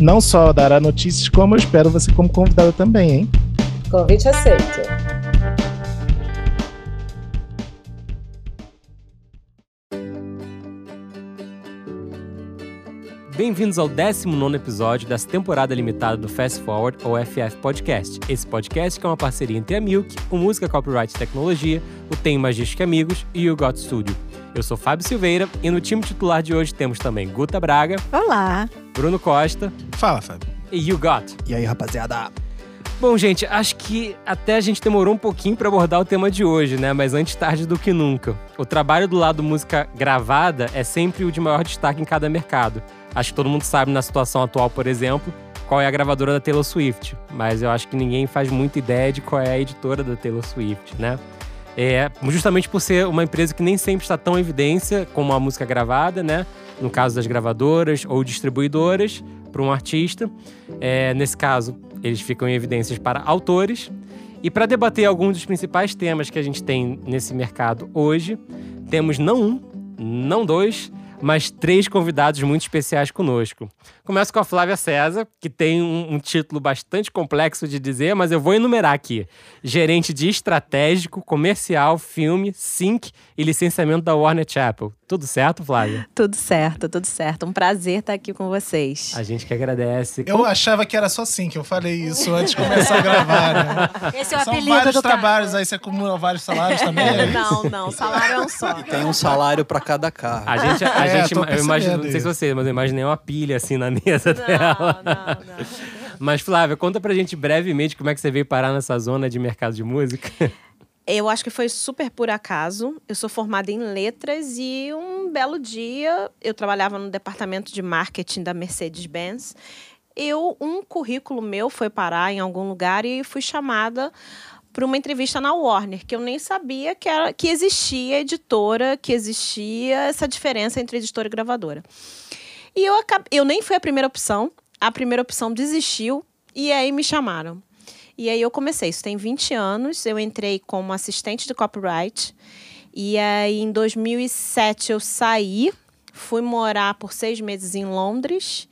Não só dará notícias, como eu espero você como convidada também, hein? Convite aceito. Bem-vindos ao 19 episódio dessa temporada limitada do Fast Forward ou FF Podcast. Esse podcast que é uma parceria entre a Milk, o Música Copyright Tecnologia, o Tem Magística Amigos e o Got Studio. Eu sou Fábio Silveira e no time titular de hoje temos também Guta Braga. Olá. Bruno Costa. Fala, Fábio. E You Got. E aí, rapaziada? Bom, gente, acho que até a gente demorou um pouquinho para abordar o tema de hoje, né? Mas antes tarde do que nunca. O trabalho do lado música gravada é sempre o de maior destaque em cada mercado. Acho que todo mundo sabe na situação atual, por exemplo, qual é a gravadora da Taylor Swift, mas eu acho que ninguém faz muita ideia de qual é a editora da Taylor Swift, né? É, justamente por ser uma empresa que nem sempre está tão em evidência como a música gravada, né? No caso das gravadoras ou distribuidoras para um artista. É, nesse caso, eles ficam em evidências para autores. E para debater alguns dos principais temas que a gente tem nesse mercado hoje, temos não um, não dois, mas três convidados muito especiais conosco. Começo com a Flávia César, que tem um, um, título bastante complexo de dizer, mas eu vou enumerar aqui: gerente de estratégico, comercial, filme, sync e licenciamento da Warner Chapel. Tudo certo, Flávia? Tudo certo, tudo certo. Um prazer estar aqui com vocês. A gente que agradece. Eu achava que era só assim que eu falei isso antes de começar a gravar. Né? Esse é o São apelido vários do trabalhos, cara. aí você acumula vários salários também. é isso? Não, não, salário é um só. Tem um salário pra cada carro. A gente, a É, gente eu imagino, não sei se percebendo você, mas eu imaginei uma pilha assim na mesa dela. Não, não, não. Mas Flávia, conta pra gente brevemente como é que você veio parar nessa zona de mercado de música. Eu acho que foi super por acaso. Eu sou formada em letras e um belo dia eu trabalhava no departamento de marketing da Mercedes-Benz. Eu um currículo meu foi parar em algum lugar e fui chamada para uma entrevista na Warner, que eu nem sabia que, era, que existia editora, que existia essa diferença entre editora e gravadora. E eu, eu nem fui a primeira opção, a primeira opção desistiu e aí me chamaram. E aí eu comecei, isso tem 20 anos, eu entrei como assistente de copyright. E aí em 2007 eu saí, fui morar por seis meses em Londres.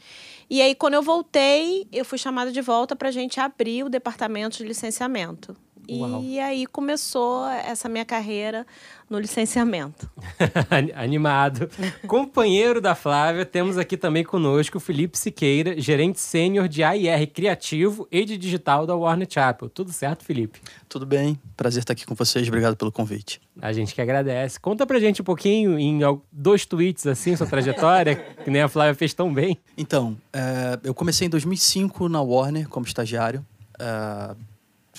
E aí quando eu voltei, eu fui chamada de volta para a gente abrir o departamento de licenciamento. Uau. E aí começou essa minha carreira no licenciamento. Animado. Companheiro da Flávia, temos aqui também conosco o Felipe Siqueira, gerente sênior de AIR Criativo e de Digital da Warner Chapel. Tudo certo, Felipe? Tudo bem? Prazer estar aqui com vocês. Obrigado pelo convite. A gente que agradece. Conta pra gente um pouquinho, em dois tweets assim, sua trajetória, que nem a Flávia fez tão bem. Então, é, eu comecei em 2005 na Warner como estagiário. É,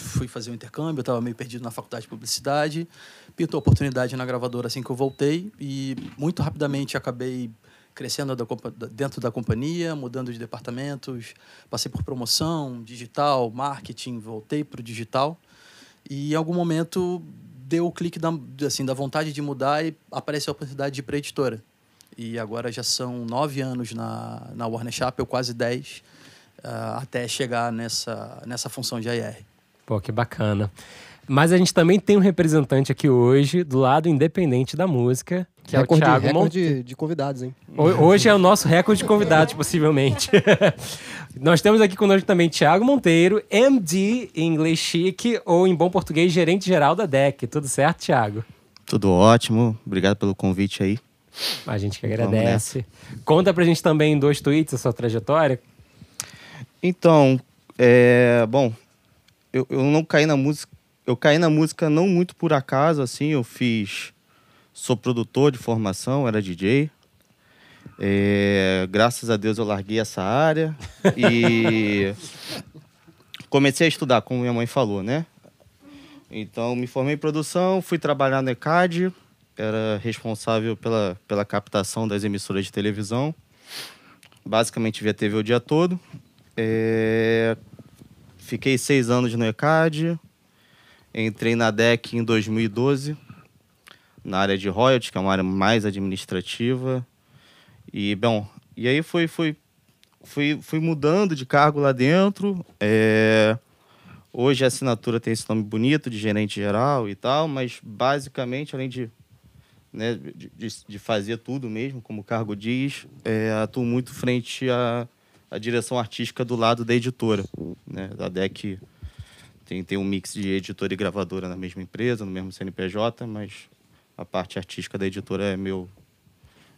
fui fazer um intercâmbio, estava meio perdido na faculdade de publicidade. Pintou oportunidade na gravadora assim que eu voltei e muito rapidamente acabei crescendo dentro da companhia, mudando de departamentos, passei por promoção, digital, marketing, voltei para o digital e em algum momento deu o clique da, assim, da vontade de mudar e apareceu a oportunidade de ir para editora. E agora já são nove anos na, na Warner Chappell, quase dez, ah, até chegar nessa, nessa função de AR. Pô, que bacana. Mas a gente também tem um representante aqui hoje, do lado independente da música, que recorde, é o Thiago recorde Monteiro. de, de convidados, hein? Hoje é o nosso recorde de convidados, possivelmente. Nós temos aqui conosco também Thiago Monteiro, MD em inglês chique, ou em bom português, gerente geral da DEC. Tudo certo, Thiago? Tudo ótimo, obrigado pelo convite aí. A gente que agradece. Conta pra gente também em dois tweets a sua trajetória. Então, é, bom, eu, eu não caí na música, eu caí na música não muito por acaso, assim, eu fiz, sou produtor de formação, era DJ. É, graças a Deus eu larguei essa área e comecei a estudar, como minha mãe falou, né? Então, me formei em produção, fui trabalhar no ECAD, era responsável pela, pela captação das emissoras de televisão. basicamente via TV o dia todo. É, Fiquei seis anos no ECAD. Entrei na DEC em 2012, na área de royalties, que é uma área mais administrativa. E, bom, e aí foi, foi, fui, fui mudando de cargo lá dentro. É... Hoje a assinatura tem esse nome bonito de gerente geral e tal, mas basicamente, além de, né, de, de fazer tudo mesmo, como o cargo diz, é, atuo muito frente à, à direção artística do lado da editora. Né? A DEC tem, tem um mix de editora e gravadora na mesma empresa, no mesmo CNPJ, mas a parte artística da editora é meu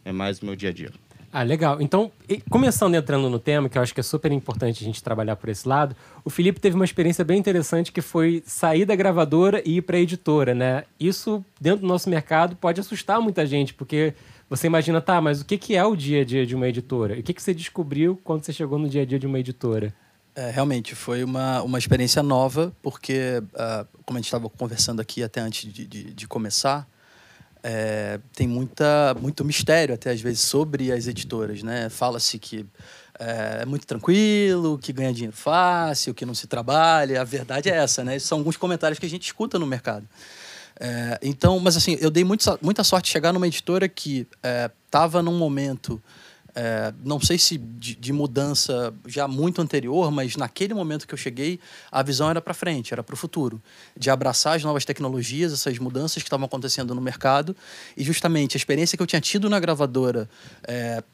é mais o meu dia a dia. Ah, legal. Então, começando entrando no tema, que eu acho que é super importante a gente trabalhar por esse lado, o Felipe teve uma experiência bem interessante que foi sair da gravadora e ir para a editora, né? Isso, dentro do nosso mercado, pode assustar muita gente, porque você imagina, tá, mas o que, que é o dia a dia de uma editora? E o que, que você descobriu quando você chegou no dia a dia de uma editora? É, realmente, foi uma, uma experiência nova, porque, uh, como a gente estava conversando aqui até antes de, de, de começar, é, tem muita, muito mistério até às vezes sobre as editoras, né? Fala-se que é, é, muito tranquilo, que ganha dinheiro fácil, que não se trabalha. A verdade é essa, né? Esses são alguns comentários que a gente escuta no mercado. É, então, mas assim, eu dei muito, muita sorte de chegar numa editora que estava é, num momento é, não sei se de, de, mudança já muito anterior, mas naquele momento que eu cheguei, a visão era para frente, era para o futuro, de abraçar as novas tecnologias, essas mudanças que estavam acontecendo no mercado, e justamente a experiência que eu tinha tido na gravadora, é,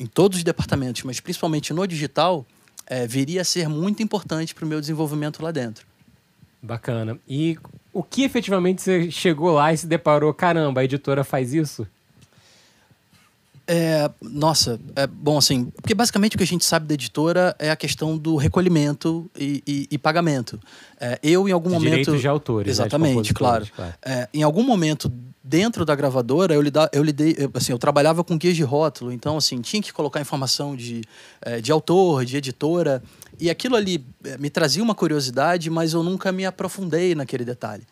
em todos os departamentos, mas principalmente no digital, é, viria a ser muito importante para o meu desenvolvimento lá dentro. Bacana. E o que efetivamente você chegou lá e se deparou? Caramba, a editora faz isso? É, nossa, é bom assim, porque basicamente o que a gente sabe da editora é a questão do recolhimento e, e, e pagamento. É, eu em algum de momento direitos de autores, né, exatamente, né, claro. claro. É, em algum momento dentro da gravadora eu lidar, eu lidei, eu, assim, eu trabalhava com guias de rótulo, então assim tinha que colocar informação de, é, de autor, de editora e aquilo ali é, me trazia uma curiosidade, mas eu nunca me aprofundei naquele detalhe.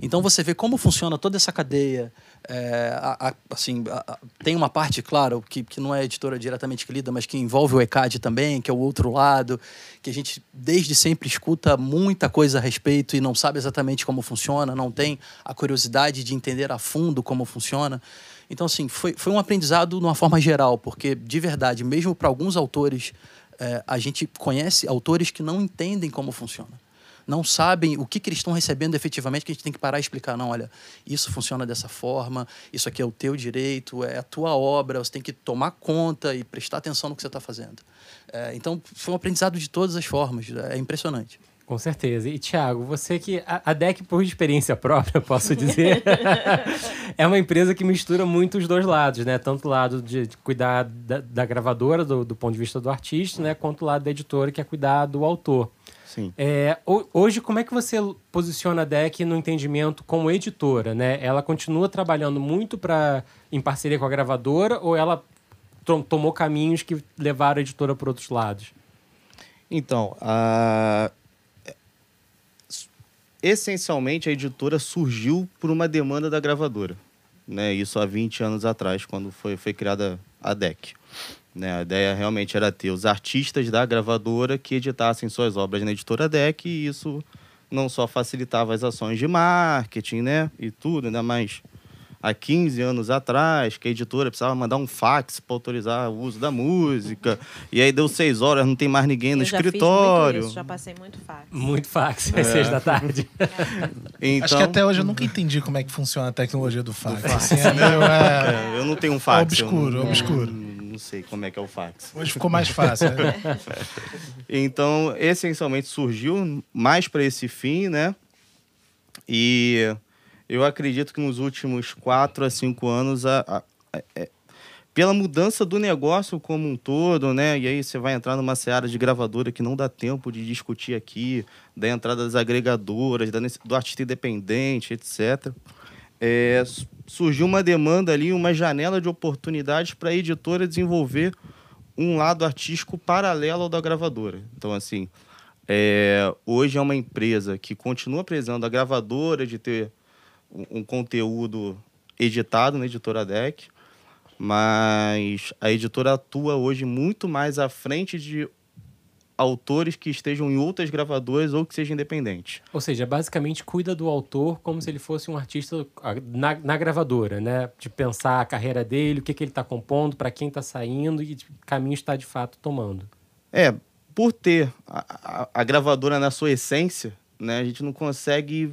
Então você vê como funciona toda essa cadeia é, a, a, assim, a, tem uma parte, claro, que, que não é editora diretamente que lida, mas que envolve o ECAD também, que é o outro lado, que a gente desde sempre escuta muita coisa a respeito e não sabe exatamente como funciona, não tem a curiosidade de entender a fundo como funciona. Então, assim, foi, foi um aprendizado de uma forma geral, porque, de verdade, mesmo para alguns autores, é, a gente conhece autores que não entendem como funciona não sabem o que, que eles estão recebendo efetivamente, que a gente tem que parar e explicar. Não, olha, isso funciona dessa forma, isso aqui é o teu direito, é a tua obra, você tem que tomar conta e prestar atenção no que você está fazendo. É, então, foi um aprendizado de todas as formas, é impressionante. Com certeza. E, Thiago, você que. A, DEC, por experiência própria, posso dizer, é uma empresa que mistura muito os dois lados, né? Tanto o lado de, de cuidar da, da gravadora, do, do, ponto de vista do artista, né? Quanto o lado da editora, que é cuidar do autor. Sim. É, hoje, como é que você posiciona a DEC no entendimento como editora? Né? Ela continua trabalhando muito pra, em parceria com a gravadora ou ela tomou caminhos que levaram a editora para outros lados? Então, a... essencialmente a editora surgiu por uma demanda da gravadora. Né? Isso há 20 anos atrás, quando foi, foi criada a DEC. Né? A ideia realmente era ter os artistas da gravadora que editassem suas obras na editora DEC e isso não só facilitava as ações de marketing né? e tudo, ainda mais há 15 anos atrás, que a editora precisava mandar um fax para autorizar o uso da música. E aí deu seis horas, não tem mais ninguém no eu já escritório. Fiz muito isso, já passei muito fax. Muito fax, é. seis da tarde. então... Acho que até hoje eu nunca entendi como é que funciona a tecnologia do fax. Do fax. Assim, é, é... É, eu não tenho um fax. Obscuro, não, obscuro não sei como é que é o fax. Hoje ficou mais fácil. Né? então, essencialmente surgiu mais para esse fim, né? E eu acredito que nos últimos quatro a cinco anos, a, a, a, é, pela mudança do negócio como um todo, né? E aí você vai entrar numa seara de gravadora que não dá tempo de discutir aqui, da entrada das agregadoras, da, do artista independente, etc é, surgiu uma demanda ali, uma janela de oportunidades para a editora desenvolver um lado artístico paralelo ao da gravadora. Então, assim, é, hoje é uma empresa que continua precisando a gravadora de ter um, conteúdo editado na editora DEC, Mas a editora atua hoje muito mais à frente de autores que estejam em outras gravadoras ou que sejam independentes. Ou seja, basicamente cuida do autor como se ele fosse um artista na, na gravadora, né? De pensar a carreira dele, o que, que ele está compondo, para quem está saindo e que caminho está de fato tomando. É, por ter a, a, a, gravadora na sua essência, né, a gente não consegue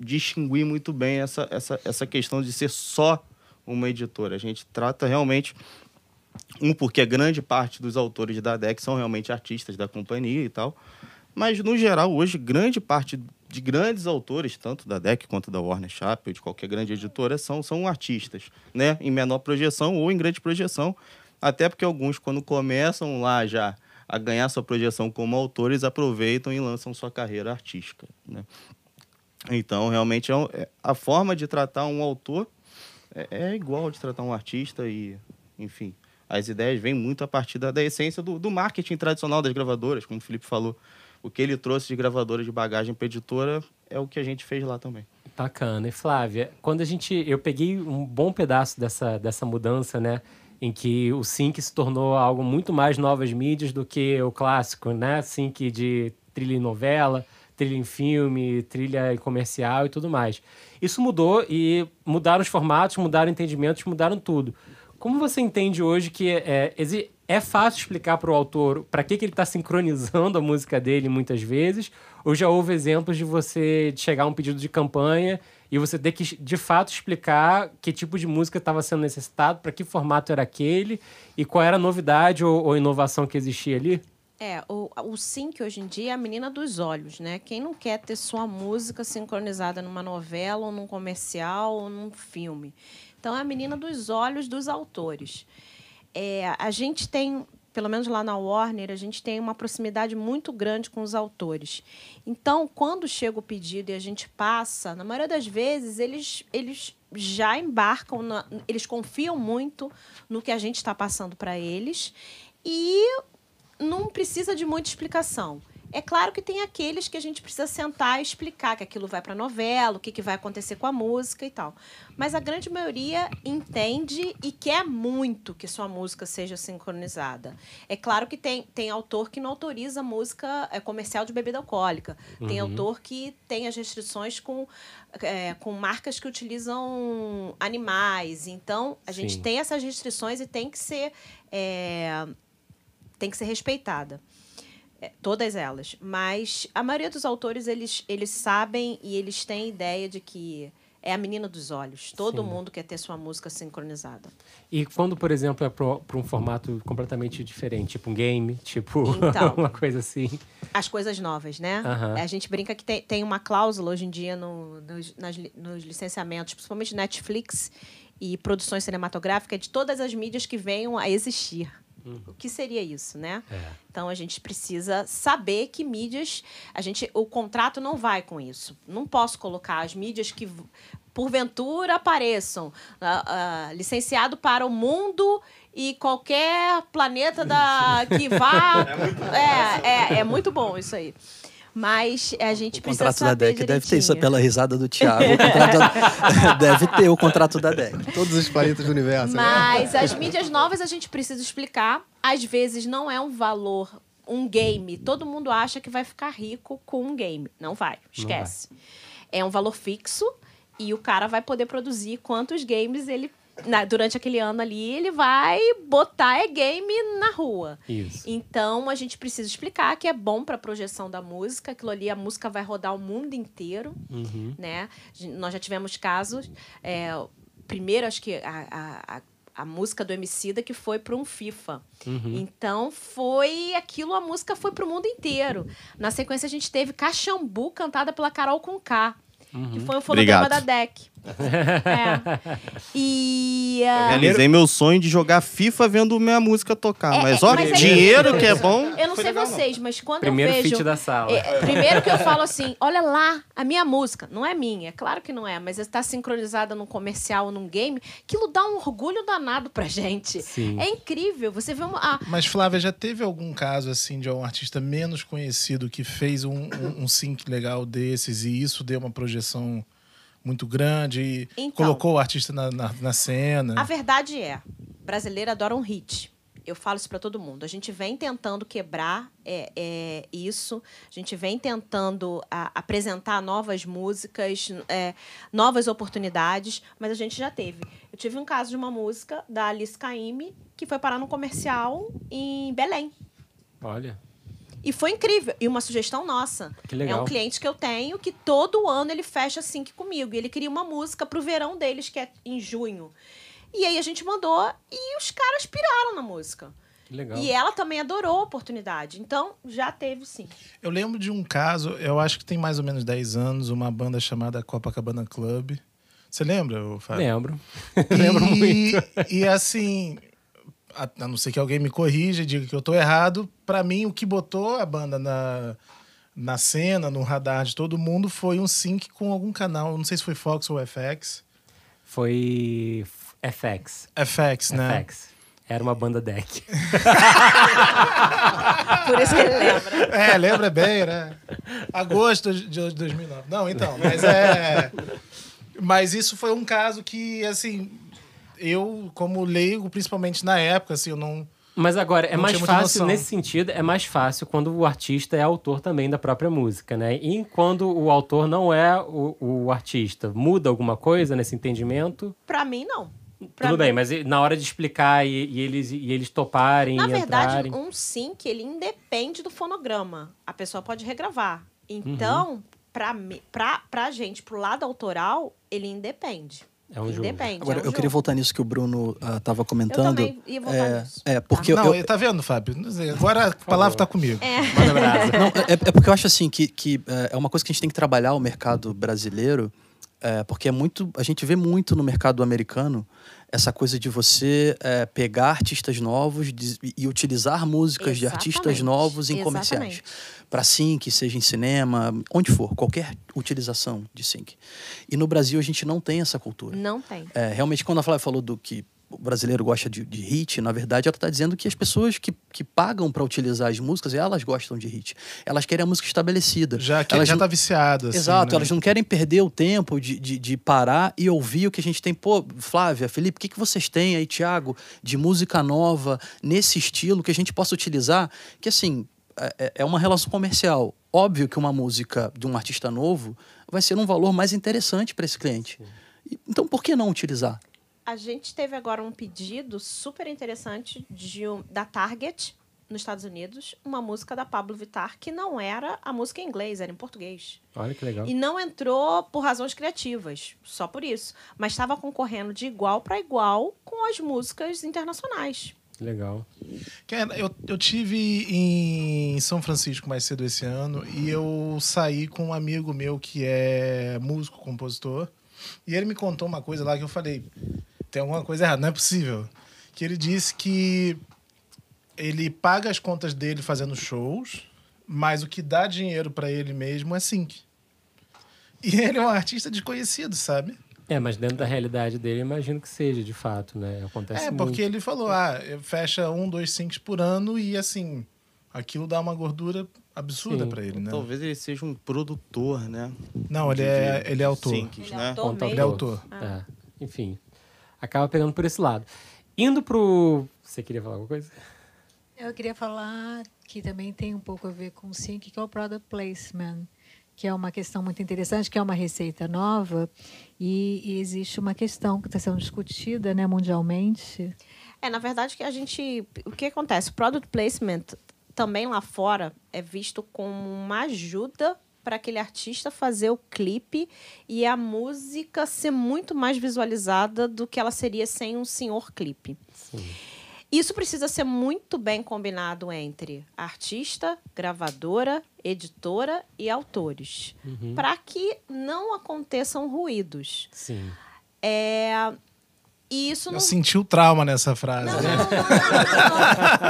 distinguir muito bem essa, essa, essa questão de ser só uma editora. A gente trata realmente um, porque grande parte dos autores da DEC são realmente artistas da companhia e tal. Mas, no geral, hoje, grande parte de grandes autores, tanto da DEC quanto da Warner Chappell, de qualquer grande editora, são, são artistas, né? Em menor projeção ou em grande projeção. Até porque alguns, quando começam lá já a ganhar sua projeção como autores, aproveitam e lançam sua carreira artística, né? Então, realmente, é, é a forma de tratar um autor é, é igual de tratar um artista e, enfim, as ideias vêm muito a partir da, da essência do, do, marketing tradicional das gravadoras, como o Felipe falou. O que ele trouxe de gravadora de bagagem para editora é o que a gente fez lá também. Bacana. E Flávia, quando a gente. Eu peguei um bom pedaço dessa, dessa mudança, né? Em que o sync se tornou algo muito mais novas mídias do que o clássico, né? Sync de trilha em novela, trilha em filme, trilha em comercial e tudo mais. Isso mudou e mudaram os formatos, mudaram entendimentos, mudaram tudo. Como você entende hoje que é, é fácil explicar para o autor para que, que ele está sincronizando a música dele muitas vezes? Ou já houve exemplos de você chegar a um pedido de campanha e você ter que, de fato, explicar que tipo de música estava sendo necessitado, para que formato era aquele e qual era a novidade ou, ou inovação que existia ali? É, o, o sync hoje em dia é a menina dos olhos, né? Quem não quer ter sua música sincronizada numa novela, ou num comercial, ou num filme? Então, é a menina dos olhos dos autores. É, a gente tem, pelo menos lá na Warner, a gente tem uma proximidade muito grande com os autores. Então, quando chega o pedido e a gente passa, na maioria das vezes, eles, eles já embarcam, na, eles confiam muito no que a gente está passando para eles e não precisa de muita explicação. É claro que tem aqueles que a gente precisa sentar e explicar que aquilo vai para novela, o que, que vai acontecer com a música e tal. Mas a grande maioria entende e quer muito que sua música seja sincronizada. É claro que tem, tem autor que não autoriza música é, comercial de bebida alcoólica. Uhum. Tem autor que tem as restrições com, é, com marcas que utilizam animais. Então, a Sim. gente tem essas restrições e tem que ser, é, tem que ser respeitada. É, todas elas. Mas a maioria dos autores, eles, eles sabem e eles têm ideia de que é a menina dos olhos. Todo Sim. mundo quer ter sua música sincronizada. E quando, por exemplo, é para um formato completamente diferente, tipo um game, tipo então, uma coisa assim? As coisas novas, né? A gente brinca que tem, tem uma cláusula hoje em dia no, nos, nas, nos licenciamentos, principalmente Netflix e produções cinematográficas, de todas as mídias que venham a existir. Uhum. O que seria isso, né? É. Então a gente precisa saber que mídias, a gente, o contrato não vai com isso. Não posso colocar as mídias que porventura apareçam uh, uh, licenciado para o mundo e qualquer planeta da que vá. É muito bom, é, é, é muito bom isso aí. Mas a gente o precisa contrato da DEC deve ter isso pela risada do Thiago. Da... deve ter o contrato da DEC. Todos os planetas do universo. Né? Mas né? as mídias novas a gente precisa explicar. Às vezes não é um valor, um game. Todo mundo acha que vai ficar rico com um game. Não vai, esquece. Não vai. É um valor fixo e o cara vai poder produzir quantos games ele na, durante aquele ano ali, ele vai botar é game na rua. Isso. Então a gente precisa explicar que é bom para projeção da música, aquilo ali a música vai rodar o mundo inteiro, uhum. né? Nós já tivemos casos, é, primeiro acho que a, a, a música do Emicida que foi para um FIFA. Uhum. Então foi aquilo, a música foi para o mundo inteiro. Na sequência a gente teve Caxambu cantada pela Carol Conká. Uhum. Que foi um fonograma da DEC. É. E. Uh... Realizei meu sonho de jogar FIFA vendo minha música tocar. É, mas, ó, mas dinheiro que é bom. Eu não sei legal, vocês, não. mas quando primeiro eu vejo. Feat da sala. É, primeiro que eu falo assim: olha lá, a minha música. Não é minha, é claro que não é, mas está sincronizada num comercial ou num game. Aquilo dá um orgulho danado pra gente. Sim. É incrível. Você vê uma. Ah, mas, Flávia, já teve algum caso assim de um artista menos conhecido que fez um, um, um sync legal desses e isso deu uma projeção muito grande e então, colocou o artista na, na, na, cena. A verdade é, brasileiro adora um hit. Eu falo isso para todo mundo. A gente vem tentando quebrar é, é, isso, a gente vem tentando a, apresentar novas músicas, é, novas oportunidades, mas a gente já teve. Eu tive um caso de uma música da Alice Caymmi que foi parar num comercial em Belém. Olha. E foi incrível. E uma sugestão nossa. Que legal. É um cliente que eu tenho que todo ano ele fecha sync comigo. E ele queria uma música pro verão deles, que é em junho. E aí a gente mandou e os caras piraram na música. Que legal. E ela também adorou a oportunidade. Então, já teve sim. Eu lembro de um caso, eu acho que tem mais ou menos 10 anos, uma banda chamada Copacabana Club. Você lembra, Fábio? Lembro. E, Lembro muito. E assim, a, a não ser que alguém me corrija e diga que eu tô errado, pra mim o que botou a banda na, na cena, no radar de todo mundo, foi um sync com algum canal, não sei se foi Fox ou FX. Foi FX. FX, né? FX. Era uma banda deck. Por isso que ele lembra. É, lembra bem, né? Agosto de 2009. Não, então, mas é. Mas isso foi um caso que, assim, eu, como leigo, principalmente na época, assim, eu não. Mas agora, é Não mais fácil, noção. nesse sentido, é mais fácil quando o artista é autor também da própria música, né? E quando o autor não é o, o artista, muda alguma coisa nesse entendimento? Pra mim, não. Pra Tudo mim- bem, mas na hora de explicar e, e eles, e eles toparem Na e verdade, entrarem... um sync, ele independe do fonograma. A pessoa pode regravar. Uhum. Então, pra, mi- pra, pra gente, pro lado autoral, ele independe. É um jogo. Independe. Agora, é um eu queria jogo. voltar nisso que o Bruno estava Eu comentando. também ia voltar é, nisso. é, porque não, eu, tá vendo, Fábio? Agora a palavra tá comigo. Brasa. Não, é, é porque eu acho assim que, que é, é uma coisa que a gente tem que trabalhar o mercado brasileiro, é, porque é muito. A gente vê muito no mercado americano essa coisa de você é, pegar artistas novos de- e utilizar músicas de artistas Exatamente. novos em comerciais. Exatamente. Para sync, seja em cinema, onde for, qualquer utilização de sync. E no Brasil a gente não tem essa cultura. Não tem. É, realmente, quando a Flávia falou do que o brasileiro gosta de, de hit, na verdade, ela está dizendo que as pessoas que, que pagam para utilizar as músicas, elas gostam de hit. Elas querem a música estabelecida. Já que elas já não- tá viciado. Assim, Exato, né? elas não querem perder o tempo de, de, de parar e ouvir o que a gente tem. Pô, Flávia, Felipe, o que, que vocês têm aí, Thiago, de música nova, nesse estilo, que a gente possa utilizar? Que assim, é, é uma relação comercial. Óbvio que uma música de um artista novo vai ser um valor mais interessante para esse cliente. Então, por que não utilizar? A gente teve agora um pedido super interessante de um- da Target, nos Estados Unidos, uma música da Pablo Vittar que não era a música em inglês, era em português. Olha que legal. E não entrou por razões criativas, só por isso. Mas estava concorrendo de igual para igual com as músicas internacionais. Legal. Eu, eu tive em São Francisco mais cedo esse ano e eu saí com um amigo meu que é músico, compositor. E ele me contou uma coisa lá que eu falei: tem alguma coisa errada, não é possível. Que ele disse que ele paga as contas dele fazendo shows, mas o que dá dinheiro pra ele mesmo é sync. E ele é um artista desconhecido, sabe? É, mas dentro da realidade dele, imagino que seja, de fato, né? Acontece É, muito. porque ele falou, ah, fecha um, dois syncs por ano e assim, aquilo dá uma gordura absurda pra ele, né? Talvez ele seja um produtor, né? Não, ele é, ele é autor. Syncs, Ele é né? autor Conta mesmo. Ele é autor. É, enfim. Acaba pegando por esse lado. Indo pro. Você queria falar alguma coisa? Eu queria falar que também tem um pouco a ver com o sync, que é o product placement, que é uma questão muito interessante, que é uma receita nova e, e existe uma questão que está sendo discutida, né, mundialmente. É, na verdade, que a gente. O que acontece? O product placement também lá fora é visto como uma ajuda para aquele artista fazer o clipe e a música ser muito mais visualizada do que ela seria sem um senhor clipe. Sim. Isso precisa ser muito bem combinado entre artista, gravadora, editora e autores, Uhum. para que não aconteçam ruídos. Sim. É, E isso Eu não senti o trauma nessa frase. não, né?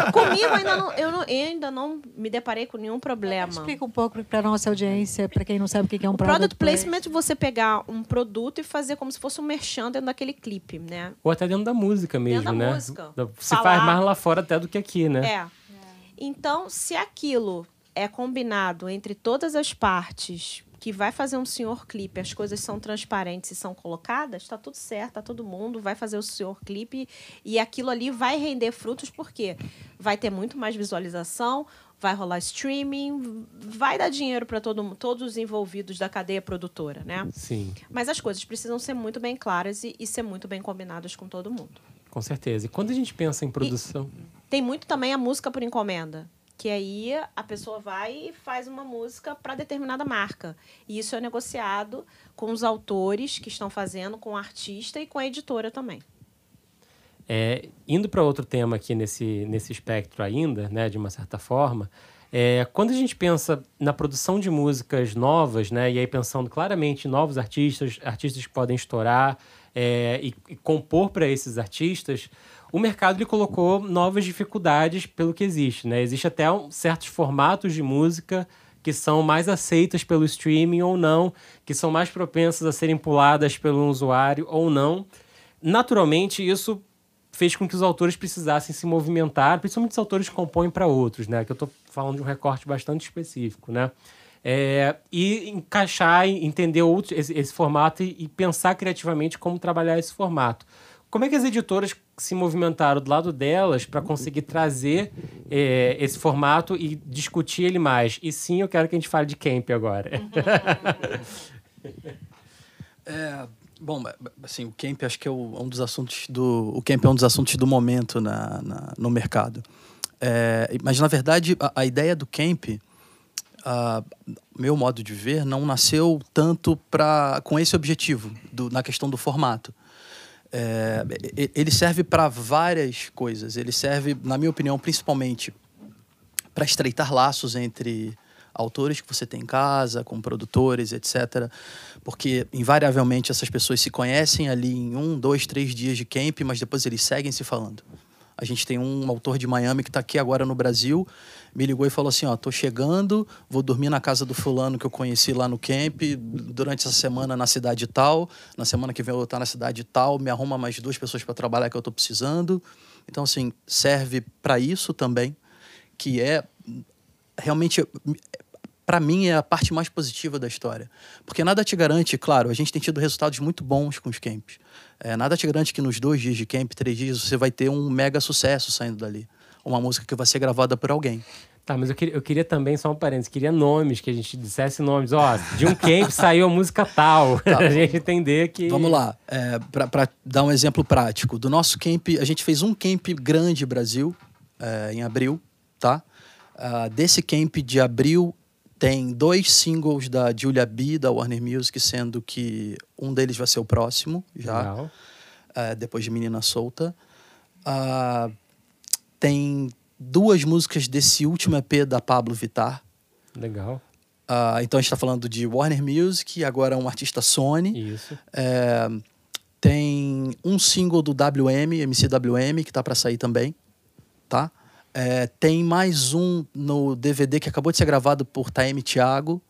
não. Comigo ainda não eu, não, eu ainda não me deparei com nenhum problema. Explica um pouco para nossa audiência, para quem não sabe o que é um O product, product placement é você pegar um produto e fazer como se fosse um merchan dentro daquele clipe, né? Ou até dentro da música mesmo, da né? música. Se Falar. faz mais lá fora até do que aqui, né? É. Então, se aquilo é combinado entre todas as partes que vai fazer um senhor clipe, as coisas são transparentes e são colocadas, tá tudo certo, tá todo mundo, vai fazer o senhor clipe e aquilo ali vai render frutos porque vai ter muito mais visualização, vai rolar streaming, vai dar dinheiro para todo, todos os envolvidos da cadeia produtora, né? Sim. Mas as coisas precisam ser muito bem claras e, e ser muito bem combinadas com todo mundo. Com certeza. E quando a gente pensa em produção. Tem muito também a música por encomenda. Que aí a pessoa vai e faz uma música para determinada marca. E isso é negociado com os autores que estão fazendo, com o artista e com a editora também. É, indo para outro tema aqui nesse, nesse espectro ainda, né, de uma certa forma, é, quando a gente pensa na produção de músicas novas, né, e aí pensando claramente em novos artistas, artistas que podem estourar é, e, e, compor para esses artistas, o mercado lhe colocou novas dificuldades pelo que existe. Né? Existe até um, certos formatos de música que são mais aceitas pelo streaming ou não, que são mais propensas a serem puladas pelo usuário ou não. Naturalmente, isso fez com que os autores precisassem se movimentar, principalmente os autores que compõem para outros, né? Que eu estou falando de um recorte bastante específico, né? É, e encaixar, entender outro, esse, esse formato e, e, pensar criativamente como trabalhar esse formato. Como é que as editoras se movimentaram do lado delas para conseguir trazer é, esse formato e discutir ele mais? E sim, eu quero que a gente fale de Camp agora. é, Bom, assim, o camp acho que é um dos assuntos do o camp é um dos assuntos do momento na, na no mercado. É, mas na verdade a, a, ideia do camp, a, meu modo de ver, não nasceu tanto para com esse objetivo do, na questão do formato. É, ele serve para várias coisas. Ele serve, na minha opinião, principalmente para estreitar laços entre autores que você tem em casa, com produtores, etc. Porque, invariavelmente, essas pessoas se conhecem ali em um, dois, três dias de camp, mas depois eles seguem se falando. A gente tem um autor de Miami que está aqui agora no Brasil, me ligou e falou assim: Ó, tô chegando, vou dormir na casa do fulano que eu conheci lá no camp, durante essa semana na cidade tal, na semana que vem eu vou estar na cidade tal, me arruma mais duas pessoas para trabalhar que eu estou precisando. Então, assim, serve para isso também, que é realmente para mim, é a parte mais positiva da história. Porque nada te garante, claro, a gente tem tido resultados muito bons com os camps. É, nada te garante que nos dois dias de camp, três dias, você vai ter um mega sucesso saindo dali. Uma música que vai ser gravada por alguém. Tá, mas eu queria, eu queria também, só um parênteses, queria nomes, que a gente dissesse nomes. Ó, de um camp saiu a música tal. Tá. a gente entender que. Vamos lá, é, para dar um exemplo prático. Do nosso camp, a gente fez um camp grande Brasil, é, em abril, tá? Uh, desse camp de abril tem dois singles da Julia B, da Warner Music, sendo que um deles vai ser o próximo, já. Uh, depois de Menina Solta. Uh, tem duas músicas desse último EP da Pablo Vittar. Legal. Uh, então a gente está falando de Warner Music, agora um artista Sony. Isso. É, tem um single do WM, MCWM, que tá para sair também, tá? É, tem mais um no DVD que acabou de ser gravado por Taeme Thiago.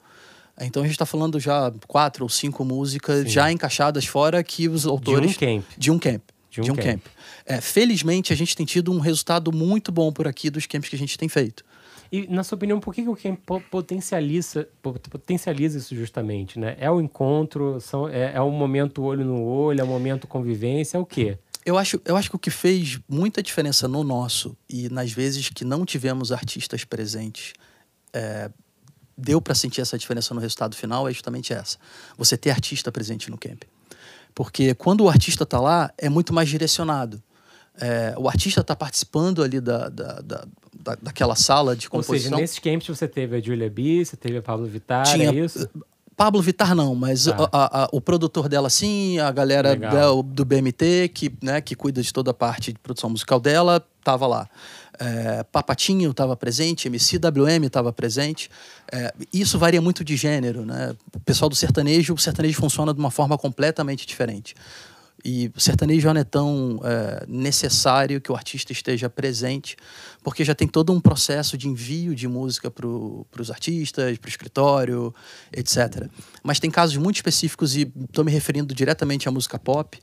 Então a gente está falando já quatro ou cinco músicas Sim. já encaixadas fora que os autores. De um camp. De um camp. De um, de um camp. camp. É, felizmente a gente tem tido um resultado muito bom por aqui dos camps que a gente tem feito. E, na sua opinião, por que, que o camp potencializa, potencializa isso justamente? Né? É o encontro, são, é, é o momento olho no olho, é o momento convivência, é o quê? Eu acho, eu acho que o que fez muita diferença no nosso e nas vezes que não tivemos artistas presentes, é, deu para sentir essa diferença no resultado final é justamente essa. Você ter artista presente no camp. Porque quando o artista está lá, é muito mais direcionado. É, o artista está participando ali da, da, da, da, daquela sala de composição. Ou seja, nesses camps você teve a Julia B, você teve a Pablo Vittar, Tinha, é isso? Pablo Vitar não, mas tá. a, a, o produtor dela sim, a galera do BMT, que, né, que cuida de toda a parte de produção musical dela, tava lá. É, Papatinho estava presente, MCWM estava presente. É, isso varia muito de gênero, né? O pessoal do sertanejo, o sertanejo funciona de uma forma completamente diferente. E sertanejo não é tão é, necessário que o artista esteja presente, porque já tem todo um processo de envio de música para os artistas, para o escritório, etc. Mas tem casos muito específicos, e estou me referindo diretamente à música pop,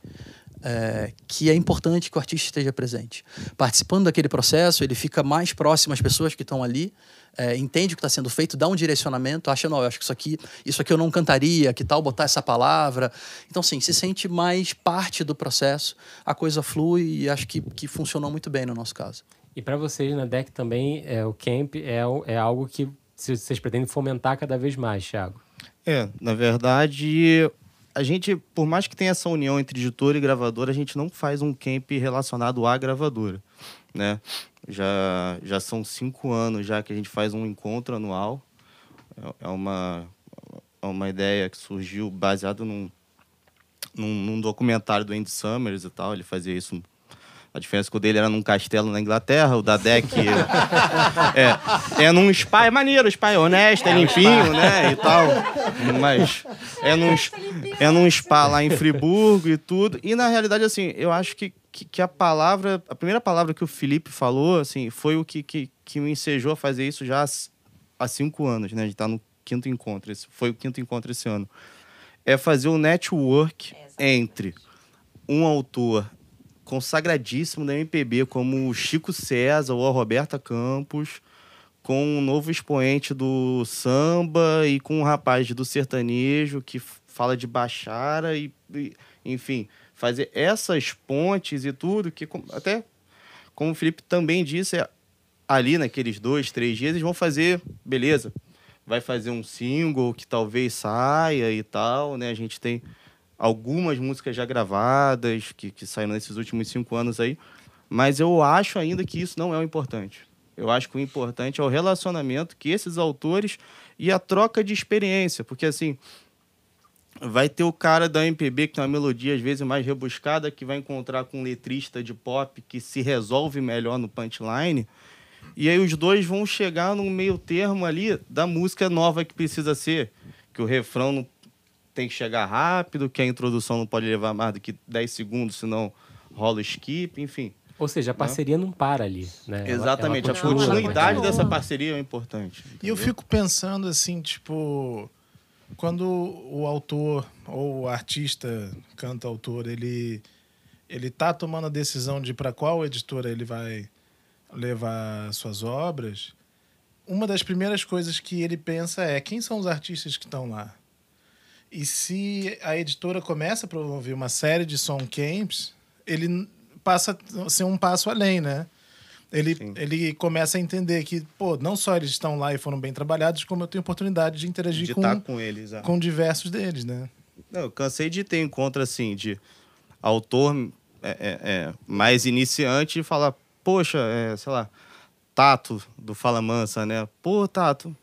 é, que é importante que o artista esteja presente. Participando daquele processo, ele fica mais próximo às pessoas que estão ali, é, entende o que está sendo feito, dá um direcionamento, acha, não, eu acho que isso aqui, isso aqui eu não cantaria, que tal botar essa palavra. Então, sim, se sente mais parte do processo, a coisa flui e acho que, que funcionou muito bem no nosso caso. E para vocês na DEC também, é, o camp é, é algo que vocês pretendem fomentar cada vez mais, Thiago? É, na verdade, a gente, por mais que tenha essa união entre editor e gravadora, a gente não faz um camp relacionado à gravadora, né? Já, já são cinco anos já que a gente faz um encontro anual. É, é uma, é uma ideia que surgiu baseado num, num, num documentário do Andy Summers e tal. Ele fazia isso a diferença é que o dele era num castelo na Inglaterra, o da Deck é, é num spa, é maneiro, o spa é honesto, é limpinho, né, e tal. Mas é num, é num spa lá em Friburgo e tudo. E na realidade, assim, eu acho que, que, que a palavra, a primeira palavra que o Felipe falou, assim, foi o que, que, que me ensejou a fazer isso já há cinco anos, né? A gente tá no quinto encontro, esse, foi o quinto encontro esse ano. É fazer o network entre um autor consagradíssimo da MPB, como o Chico César ou a Roberta Campos, com um novo expoente do samba e com um rapaz do sertanejo que fala de Baixara e, e enfim, fazer essas pontes e tudo, que até, como o Felipe também disse, é, ali naqueles dois, três dias, eles vão fazer, beleza, vai fazer um single que talvez saia e tal, né? A gente tem algumas músicas já gravadas, que, que saíram nesses últimos cinco anos aí, mas eu acho ainda que isso não é o importante. Eu acho que o importante é o relacionamento que esses autores e a troca de experiência, porque assim, vai ter o cara da MPB que tem uma melodia às vezes mais rebuscada, que vai encontrar com um letrista de pop que se resolve melhor no punchline, e aí os dois vão chegar num meio termo ali da música nova que precisa ser, que o refrão não tem que chegar rápido, que a introdução não pode levar mais do que 10 segundos, senão rola skip, enfim. Ou seja, a né? parceria não, não para ali, né? Exatamente, ela, ela a continuidade dessa parceria é importante. Entendeu? E eu fico pensando assim, tipo, quando o autor ou o artista, canta autor, ele ele tá tomando a decisão de para qual editora ele vai levar suas obras, uma das primeiras coisas que ele pensa é quem são os artistas que estão lá? E se a editora começa a promover uma série de song camps, ele passa a ser um passo além, né? Ele, ele começa a entender que, pô, não só eles estão lá e foram bem trabalhados, como eu tenho oportunidade de interagir de com, tá com eles, é. com diversos deles, né? Não, eu cansei de ter encontro assim de autor é, é, é, mais iniciante e falar, poxa, é, sei lá, Tato do Fala Mansa, né? Pô, Tato,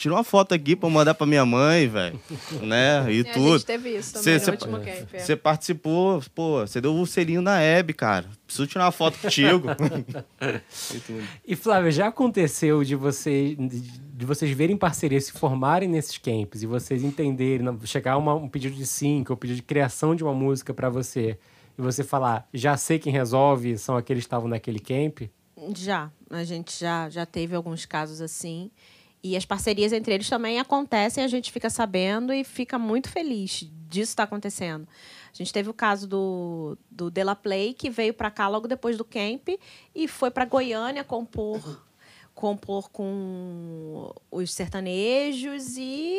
tirou uma foto aqui pra mandar pra minha mãe, velho. né? E tudo. A gente teve isso também cê, no último camp. Você participou, pô, você deu o um selinho na Hebe, cara. Preciso tirar uma foto contigo. e, tudo. e Flávia, já aconteceu de vocês de vocês verem parcerias se formarem nesses camps e vocês entenderem, chegar uma, um pedido de sync ou pedido de criação de uma música para você e você falar, já sei quem resolve, são aqueles que estavam naquele camp? Já, a gente já, já teve alguns casos assim. E as parcerias entre eles também acontecem, a gente fica sabendo e fica muito feliz disso estar tá acontecendo. A gente teve o caso do, do Dela Play, que veio para cá logo depois do camp e foi para Goiânia compor, compor com os sertanejos e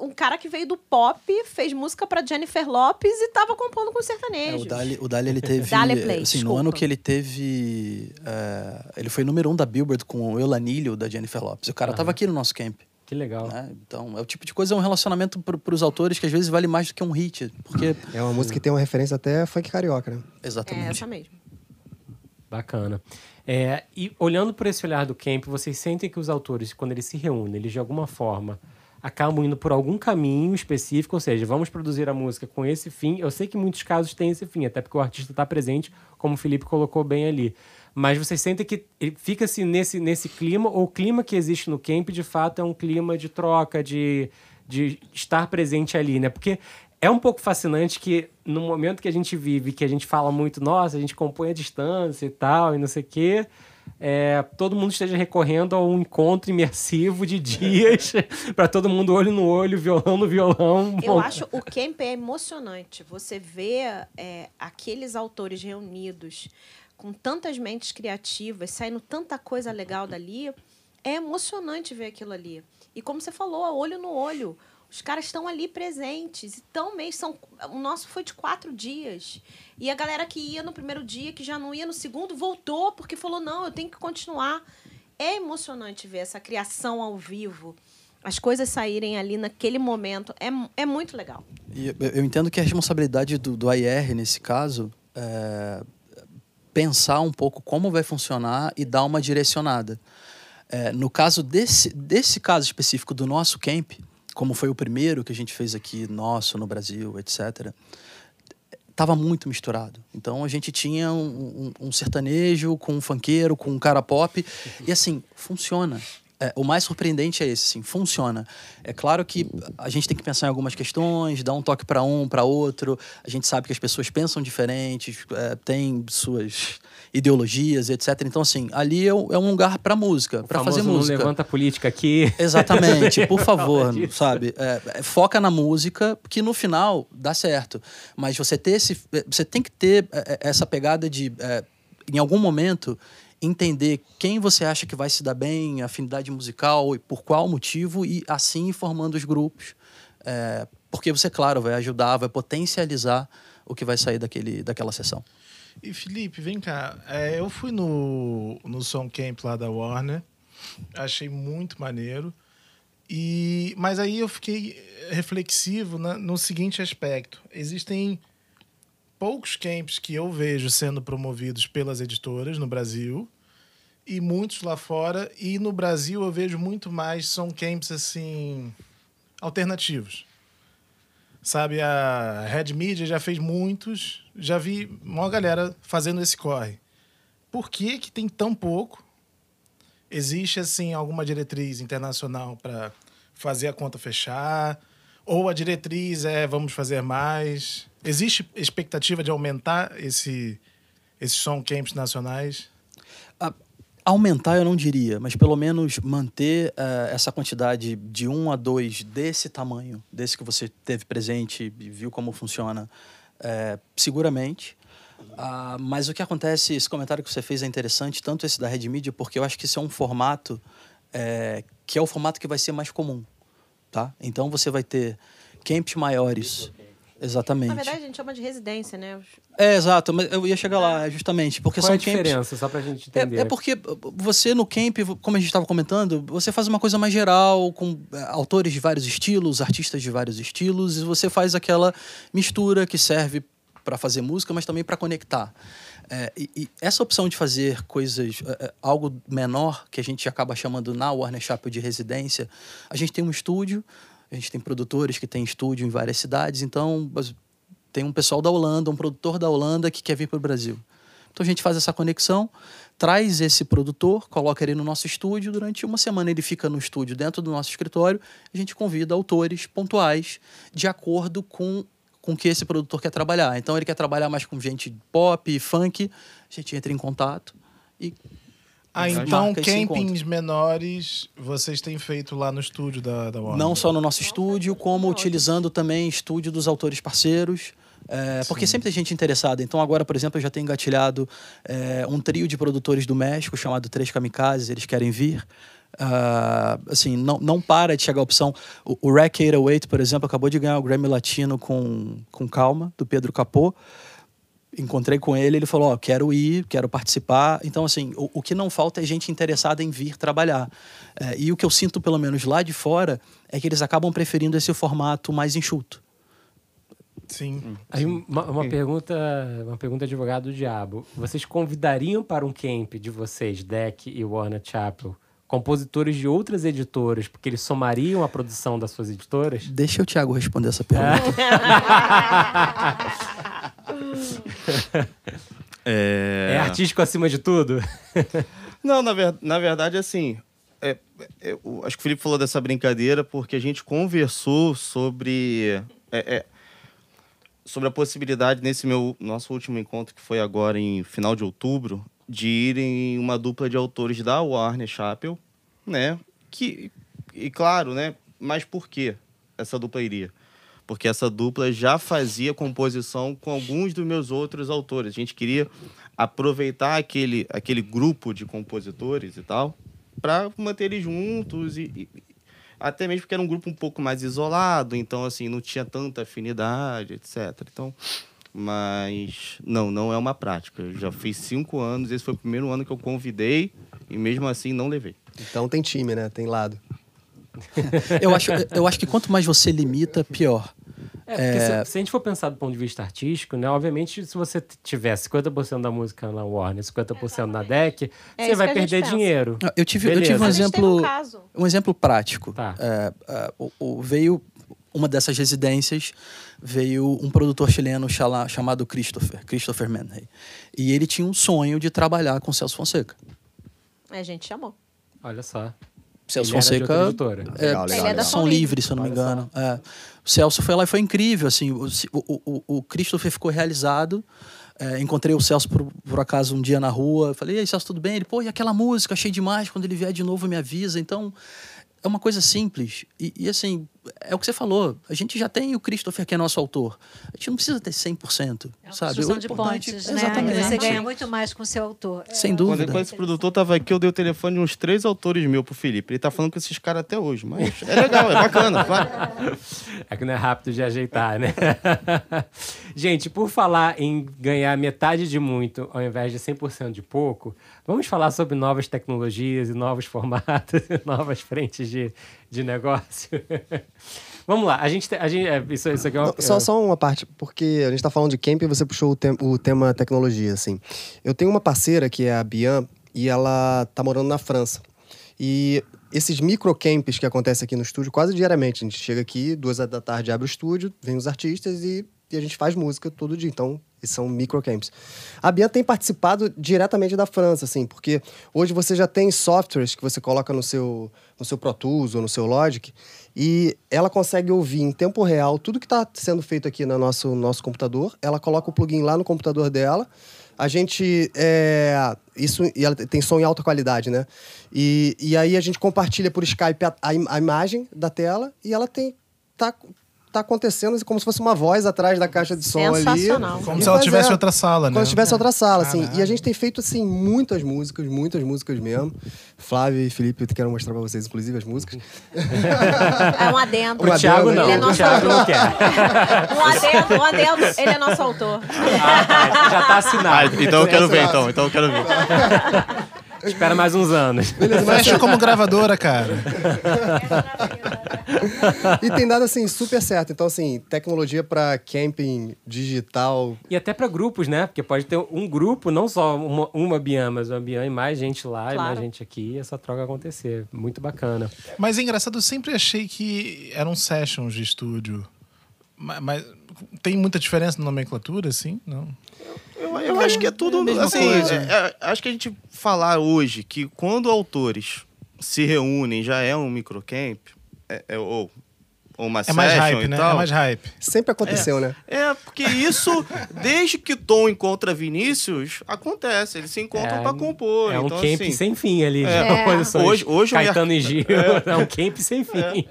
um cara que veio do pop, fez música para Jennifer Lopes e tava compondo com sertanejo. É, o Dali, o Dali ele teve. Dali Play, assim, no ano que ele teve. É, ele foi número um da Billboard com o Elanilho da Jennifer Lopes. O cara ah. tava aqui no nosso camp. Que legal. Né? Então, é o tipo de coisa, é um relacionamento para os autores que às vezes vale mais do que um hit. Porque... É uma música que tem uma referência até funk carioca, né? Exatamente. É essa mesmo. Bacana. É, e olhando por esse olhar do camp, vocês sentem que os autores, quando eles se reúnem, eles de alguma forma acabam indo por algum caminho específico, ou seja, vamos produzir a música com esse fim. Eu sei que muitos casos tem esse fim, até porque o artista está presente, como o Felipe colocou bem ali. Mas vocês sentem que fica-se nesse, nesse clima, ou o clima que existe no camp, de fato, é um clima de troca, de, de estar presente ali, né? Porque é um pouco fascinante que no momento que a gente vive, que a gente fala muito, nossa, a gente compõe a distância e tal, e não sei o quê, é, todo mundo esteja recorrendo a um encontro imersivo de dias para todo mundo olho no olho, violão no violão. Eu Bom, acho o camp é emocionante. Você vê é, aqueles autores reunidos com tantas mentes criativas, saindo tanta coisa legal dali. É emocionante ver aquilo ali. E como você falou, olho no olho. Os caras estão ali presentes. Então, mês são. O nosso foi de quatro dias. E a galera que ia no primeiro dia, que já não ia no segundo, voltou porque falou: não, eu tenho que continuar. É emocionante ver essa criação ao vivo. As coisas saírem ali naquele momento. É, é muito legal. E eu, entendo que a responsabilidade do, do AIR, nesse caso, é pensar um pouco como vai funcionar e dar uma direcionada. É, no caso desse, desse caso específico do nosso camp, como foi o primeiro que a gente fez aqui, nosso, no Brasil, etc., estava muito misturado. Então a gente tinha um, um, um sertanejo com um funkeiro, com um cara pop, e assim, funciona. É, o mais surpreendente é esse, sim, funciona. É claro que a gente tem que pensar em algumas questões, dar um toque para um, para outro. A gente sabe que as pessoas pensam diferentes, é, têm suas ideologias, etc. Então, assim, ali é, um é um lugar para música, para fazer música. Não levanta a política aqui. Exatamente, por favor, sabe? É, é, foca na música, que no final dá certo. Mas você ter esse, você tem que ter é, é, essa pegada de, é, em algum momento, entender quem você acha que vai se dar bem, afinidade musical e por qual motivo e assim formando os grupos, É, porque você, claro, vai ajudar, vai potencializar o que vai sair daquele, daquela sessão. E Felipe, vem cá. É, eu fui no, no Som Camp lá da Warner. Achei muito maneiro. E, mas aí eu fiquei reflexivo na- no seguinte aspecto. Existem poucos camps que eu vejo sendo promovidos pelas editoras no Brasil e muitos lá fora. E no Brasil eu vejo muito mais são camps assim alternativos. Sabe, a Red Media já fez muitos, já vi uma galera fazendo esse corre. Por que que tem tão pouco? Existe assim alguma diretriz internacional para fazer a conta fechar? Ou a diretriz é vamos fazer mais? Existe expectativa de aumentar esse esses som camps nacionais? Aumentar eu não diria, mas pelo menos manter eh, essa quantidade de um a dois desse tamanho, desse que você teve presente e viu como funciona, eh, seguramente. Ah, mas o que acontece, esse comentário que você fez é interessante, tanto esse da Red Media, porque eu acho que isso é um formato eh, que é o formato que vai ser mais comum, tá? Então você vai ter camps maiores, exatamente. Na verdade, a gente chama de residência, né? É, exato, mas eu ia chegar lá, justamente, porque Qual é são a camps... diferença, só pra gente É, entender? é porque você no camp, como a gente estava comentando, você faz uma coisa mais geral, com é, autores de vários estilos, artistas de vários estilos, e você faz aquela mistura que serve para fazer música, mas também para conectar. É, e, e essa opção de fazer coisas, é, é, algo menor, que a gente acaba chamando na Warner Chappell de residência, a gente tem um estúdio, a gente tem produtores que têm estúdio em várias cidades, então tem um pessoal da Holanda, um produtor da Holanda que quer vir para o Brasil. Então a gente faz essa conexão, traz esse produtor, coloca ele no nosso estúdio. Durante uma semana ele fica no estúdio dentro do nosso escritório. A gente convida autores pontuais de acordo com com que esse produtor quer trabalhar. Então ele quer trabalhar mais com gente pop, funk. A gente entra em contato e Ah, então campings menores vocês têm feito lá no estúdio da, da Warner? Não só no nosso estúdio, como utilizando também estúdio dos autores parceiros. é, porque sempre tem gente interessada. Então, agora, por exemplo, eu já tenho engatilhado é, um trio de produtores do México chamado Três Kamikazes, eles querem vir. Ah, assim, não, não para de chegar a opção. O, o Rack 808, por exemplo, acabou de ganhar o Grammy Latino com, com Calma, do Pedro Capô. Encontrei com ele, ele falou: Ó, quero ir, quero participar. Então, assim, o, o que não falta é gente interessada em vir trabalhar. É, e o que eu sinto, pelo menos lá de fora, é que eles acabam preferindo esse formato mais enxuto. Sim. Aí uma, uma pergunta, uma pergunta advogado do diabo. Vocês convidariam para um camp de vocês, Deck e Warner Chappell, compositores de outras editoras, porque eles somariam a produção das suas editoras? Deixa o Thiago responder essa pergunta. É... É artístico acima de tudo? Não, na, ver- na verdade, assim, é, é, o- acho que o Felipe falou dessa brincadeira porque a gente conversou sobre, é, é, sobre a possibilidade, nesse meu nosso último encontro, que foi agora em final de outubro, de irem uma dupla de autores da Warner Chappell, né? Que, e claro, né? Mas por que essa dupla iria? Porque essa dupla já fazia composição com alguns dos meus outros autores. A gente queria aproveitar aquele, aquele grupo de compositores e tal para manter eles juntos e, e, até mesmo porque era um grupo um pouco mais isolado, então assim não tinha tanta afinidade, etc. Então, mas não, não é uma prática. Eu já fiz cinco anos, esse foi o primeiro ano que eu convidei e mesmo assim não levei. Então tem time, né? Tem lado. eu, acho, eu acho que quanto mais você limita, pior. É, porque é... Se, se, a gente for pensar do ponto de vista artístico, né? Obviamente, se você tiver 50% da música na Warner, 50% na DEC, é você vai perder dinheiro. Eu tive, eu tive um exemplo. Um, um, exemplo prático. Tá. É, é, o, o, veio uma dessas residências veio um produtor chileno chamado Christopher, Christopher Manley. E ele tinha um sonho de trabalhar com Celso Fonseca. A gente chamou. Olha só. Celso Fonseca. É, legal, legal, é da São Livre, se eu não me engano. É. O Celso foi lá e foi incrível. Assim, o, o, o Christopher ficou realizado. É, encontrei o Celso por, por acaso um dia na rua. Falei, e aí, Celso, tudo bem? Ele, pô, e aquela música? Achei demais. Quando ele vier de novo, me avisa. Então, é uma coisa simples. E, e, assim, é o que você falou. A gente já tem o Christopher, que é nosso autor. A gente não precisa ter 100%, é sabe? O de pontes, né? Exatamente. Você ganha muito mais com o seu autor. Sem dúvida. Quando, quando esse produtor estava aqui, eu dei o telefone de uns três autores meus pro Felipe. Ele tá falando com esses caras até hoje, mas é legal, é bacana, claro. É que não é rápido de ajeitar, né? gente, por falar em ganhar metade de muito ao invés de 100% de pouco, vamos falar sobre novas tecnologias e novos formatos e novas frentes de, de negócio. Vamos lá, a gente, a gente é, isso, isso aqui é uma... Só, só uma parte, porque a gente está falando de camp e você puxou o, te o tema tecnologia, assim. Eu tenho uma parceira que é a Bian e ela tá morando na França. E esses microcamps que acontecem aqui no estúdio quase diariamente. A gente chega aqui, duas da tarde, abre o estúdio, vem os artistas e, e a gente faz música todo dia. Então, esses são microcamps. A Bia tem participado diretamente da França, assim, porque hoje você já tem softwares que você coloca no seu, no seu Pro Tools ou no seu Logic e ela consegue ouvir em tempo real tudo que está sendo feito aqui no nosso, nosso computador. Ela coloca o plugin lá no computador dela. A gente. É, isso, e ela tem som em alta qualidade, né? E, e aí a gente compartilha por Skype a, a, a imagem da tela e ela tem. Tá, tá acontecendo como se fosse uma voz atrás da caixa de som ali. Como se ela tivesse é, outra sala, né? Como se tivesse outra sala, assim. E a gente tem feito, assim, muitas músicas, muitas músicas mesmo. Flávio e Felipe, eu quero mostrar pra vocês, inclusive, as músicas. É um adendo. O Thiago não, ele é nosso o Thiago não quer. um adendo, um adendo, ele é nosso autor. Ah, tá, já tá assinado. Ah, então eu quero ver, então. Então eu quero ver. Espera mais uns anos. Beleza, Fecha como gravadora, cara. e tem dado assim super certo. Então assim, tecnologia para camping digital e até para grupos, né? Porque pode ter um grupo, não só uma, uma Bian, mas uma Bian e mais gente lá claro. e mais gente aqui, e essa troca acontecer. Muito bacana. Mas é engraçado, eu sempre achei que eram sessions de estúdio. Mas, mas tem muita diferença na nomenclatura, assim? Não. Eu, eu acho que é tudo. É assim, é, é, acho que a gente falar hoje que quando autores se reúnem já é um microcamp, é, é, ou uma é mais hype, né? Tal. É mais hype. Sempre aconteceu, é, né? É, porque isso, desde que Tom encontra Vinícius, acontece. Eles se encontram é, pra compor. É um então, camp assim, sem fim ali. É. Hoje, hoje Caetano e Gil. É. é. um camp sem fim.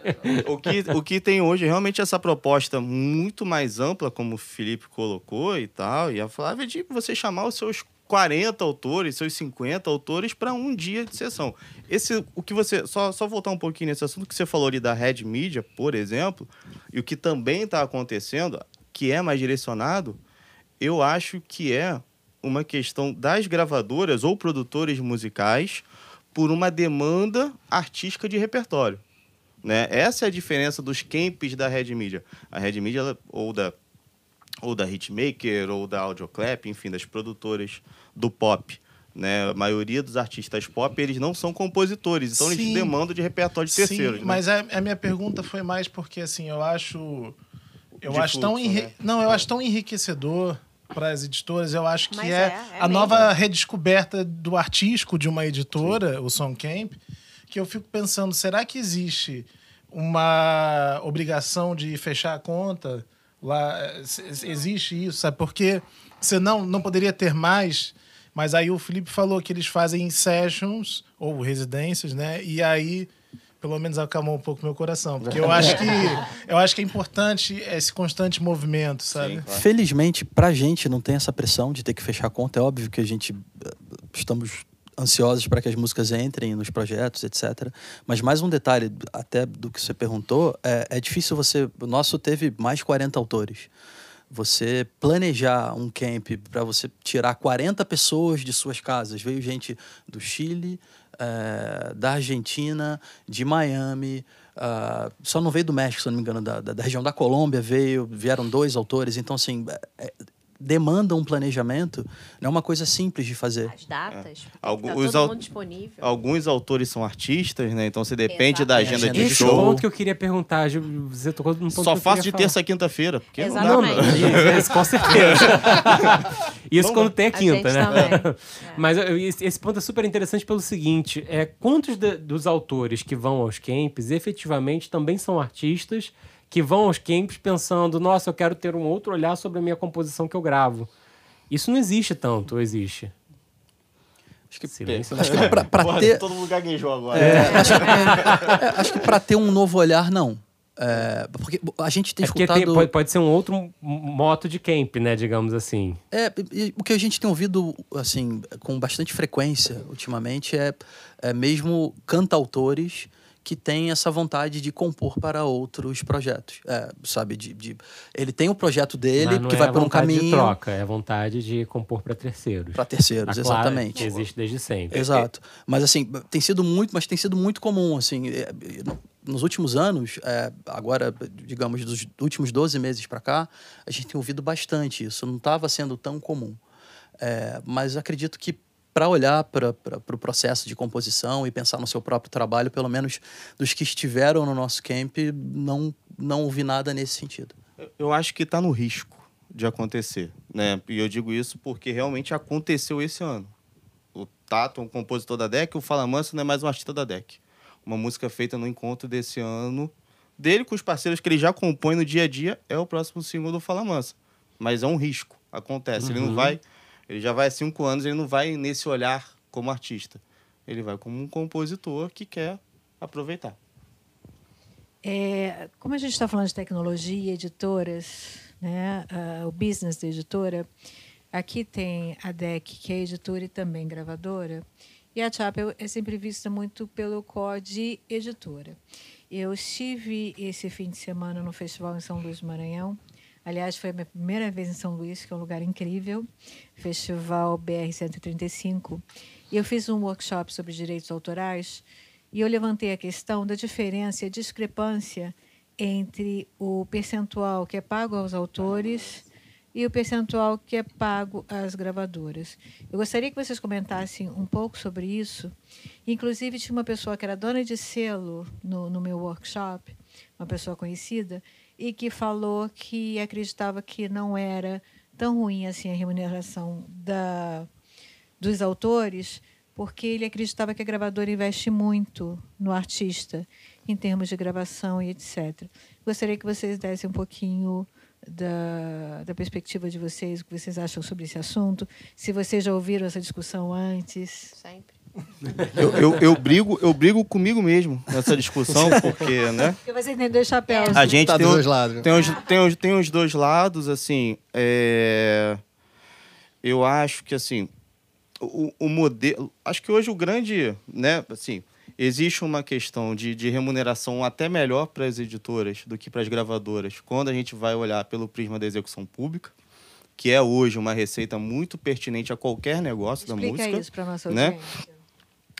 O, que, o que tem hoje realmente essa proposta muito mais ampla, como o Felipe colocou e tal. E a Flávia de você chamar os seus 40 autores, seus 50 autores para um dia de sessão. Esse, o que você só, só voltar um pouquinho nesse assunto que você falou ali da Red Media, por exemplo, e o que também está acontecendo, que é mais direcionado, eu acho que é uma questão das gravadoras ou produtores musicais por uma demanda artística de repertório. Né? Essa é a diferença dos camps da Red Media. A Red Media, ela, ou da ou da Hitmaker, ou da Audioclap, enfim, das produtoras do pop. Né? A maioria dos artistas pop, eles não são compositores, então Sim. eles demandam de repertório de terceiros. Sim, né? mas a, a, minha pergunta foi mais porque, assim, eu acho... Eu acho fluxo, tão enri... né? Não, eu acho tão enriquecedor para as editoras. Eu acho que é, é, é, a mesmo. nova redescoberta do artístico de uma editora, Sim. o Songcamp, que eu fico pensando, será que existe uma obrigação de fechar a conta Lá existe isso, sabe? Porque você não, não poderia ter mais. Mas aí o Felipe falou que eles fazem sessions ou residências, né? E aí pelo menos acalmou um pouco meu coração, porque eu acho que eu acho que é importante esse constante movimento, sabe? Felizmente, pra gente não tem essa pressão de ter que fechar a conta. É óbvio que a gente eh, estamos ansiosos para que as músicas entrem nos projetos, etc. Mas mais um detalhe, até do que você perguntou, é, é difícil você. O nosso teve mais de 40 autores. Você planejar um camp para você tirar 40 pessoas de suas casas. Veio gente do Chile, eh, da Argentina, de Miami. ah, só não veio do México, se não me engano, da, da, da região da Colômbia veio, vieram dois autores. Então, assim, é- demanda um planejamento, não é uma coisa simples de fazer. As datas, Algum- tá os todo au- mundo disponível. Alguns autores são artistas, né? Então você depende da Exatamente. agenda de Esse show. ponto que eu queria perguntar, você tocou num ponto Só faço de falar. terça a quinta-feira. Porque não dá Exatamente. pra- Isso, com certeza. Isso Não, quando tem a a quinta, gente né? também. Mas eu- esse esse ponto é super interessante pelo seguinte: é, quantos de- dos autores que vão aos camps efetivamente também são artistas que vão aos camps pensando, nossa, eu quero ter um outro olhar sobre a minha composição que eu gravo. Isso não existe tanto, ou existe? Acho que, Silêncio. acho que pra, pra Porra, ter. Todo mundo gaguejou agora. É, acho, que- é, acho que para ter um novo olhar, não. É, porque a gente tem É porque escutado. tem- pode, pode ser um outro moto de camp, né? Digamos assim. É, o que a gente tem ouvido, assim, com bastante frequência ultimamente é, é mesmo cantautores que têm essa vontade de compor para outros projetos. É, sabe, de, de- ele tem o projeto dele, que é vai a por um vontade caminho de troca, é a vontade de compor para terceiros. para terceiros, claro, exatamente. que existe desde sempre. Exato. Mas assim, tem sido muito, mas tem sido muito comum, assim, é, nos últimos anos, é, agora, digamos, dos últimos 12 meses para cá, a gente tem ouvido bastante isso. Não estava sendo tão comum. É, mas acredito que para olhar para o pro processo de composição e pensar no seu próprio trabalho, pelo menos dos que estiveram no nosso camp, não, não ouvi nada nesse sentido. Eu acho que está no risco de acontecer, né? E eu digo isso porque realmente aconteceu esse ano. O Tato é um compositor da DEC, o Fala Manso não é mais um artista da DEC. Uma música feita no encontro desse ano dele com os parceiros que ele já compõe no dia a dia é o próximo single do Fala Mansa. Mas é um risco, acontece. Ele não Uhum. vai, ele já vai há cinco anos, ele não vai nesse olhar como artista. Ele vai como um compositor que quer aproveitar. É, como a gente está falando de tecnologia, editoras, né, ah, o business da editora, aqui tem a DEC, que é editora e também gravadora, e a Chapel é sempre vista muito pelo COD editora. Eu estive esse fim de semana no festival em São Luís do Maranhão. Aliás, foi a minha primeira vez em São Luís, que é um lugar incrível, Festival BR 135. E eu fiz um workshop sobre direitos autorais e eu levantei a questão da diferença a discrepância entre o percentual que é pago aos autores e o percentual que é pago às gravadoras. Eu gostaria que vocês comentassem um pouco sobre isso. Inclusive, tinha uma pessoa que era dona de selo no, no meu workshop, uma pessoa conhecida, e que falou que acreditava que não era tão ruim assim a remuneração da, dos autores, porque ele acreditava que a gravadora investe muito no artista, em termos de gravação e etc. Gostaria que vocês dessem um pouquinho da, da perspectiva de vocês, o que vocês acham sobre esse assunto, se vocês já ouviram essa discussão antes. Sempre. Eu, eu, eu brigo, eu brigo comigo mesmo nessa discussão, porque, né? Porque você entendeu chapéu. A gente Tá tem, dois lados. né? tem, os, tem, os, tem os dois lados, assim. é, Eu acho que, assim, o, o modelo. Acho que hoje o grande, né, assim, existe uma questão de, de remuneração até melhor para as editoras do que para as gravadoras, quando a gente vai olhar pelo prisma da execução pública, que é hoje uma receita muito pertinente a qualquer negócio da Explica música. isso para nossa né?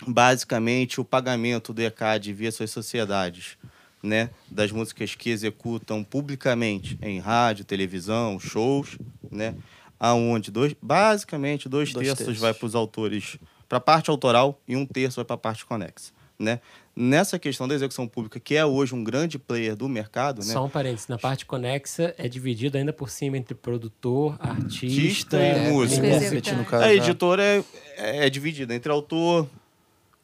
Basicamente o pagamento do ECAD via suas sociedades, né, das músicas que executam publicamente em rádio, televisão, shows, né, aonde dois, basicamente dois, Dois terços, terços. vai para os autores, para a parte autoral e um terço vai para a parte conexa, né? Nessa questão da execução pública, que é hoje um grande player do mercado, né? Só um parênteses, na parte conexa é dividido ainda por cima entre produtor, artista, Artista e é, músico. Caso, A já. editora é, é, é dividida entre autor,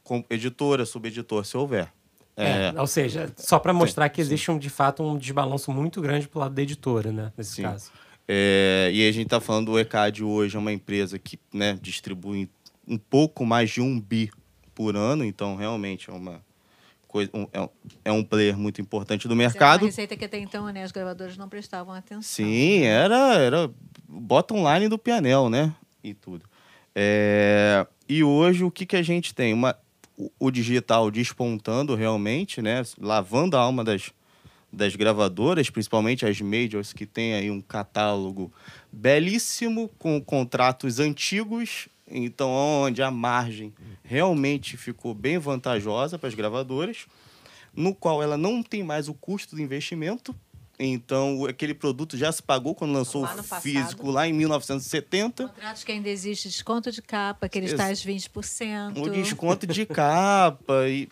com, editora, subeditor, se houver. É, ou seja, só para mostrar que existe um, de fato um desbalanço muito grande pro lado da editora, né? Nesse Sim. caso. É, e a gente está falando do ECAD hoje, é uma empresa que né, distribui um pouco mais de um bi por ano, então realmente é uma coisa, um, é, um- é um player muito importante do mercado. uma receita que até então né, as gravadoras não prestavam atenção. Sim, era, era bottom line do pianel, né? E tudo. É, e hoje o que, que a gente tem? Uma, o, digital despontando realmente, né? Lavando a alma das, das gravadoras, principalmente as majors que têm aí um catálogo belíssimo com contratos antigos, então onde a margem realmente ficou bem vantajosa para as gravadoras, no qual ela não tem mais o custo do investimento. Então, aquele produto já se pagou quando lançou Lá o passado. físico lá em 1970. Contratos que ainda existe desconto de capa, aqueles Ex- tais 20%. O desconto de capa e,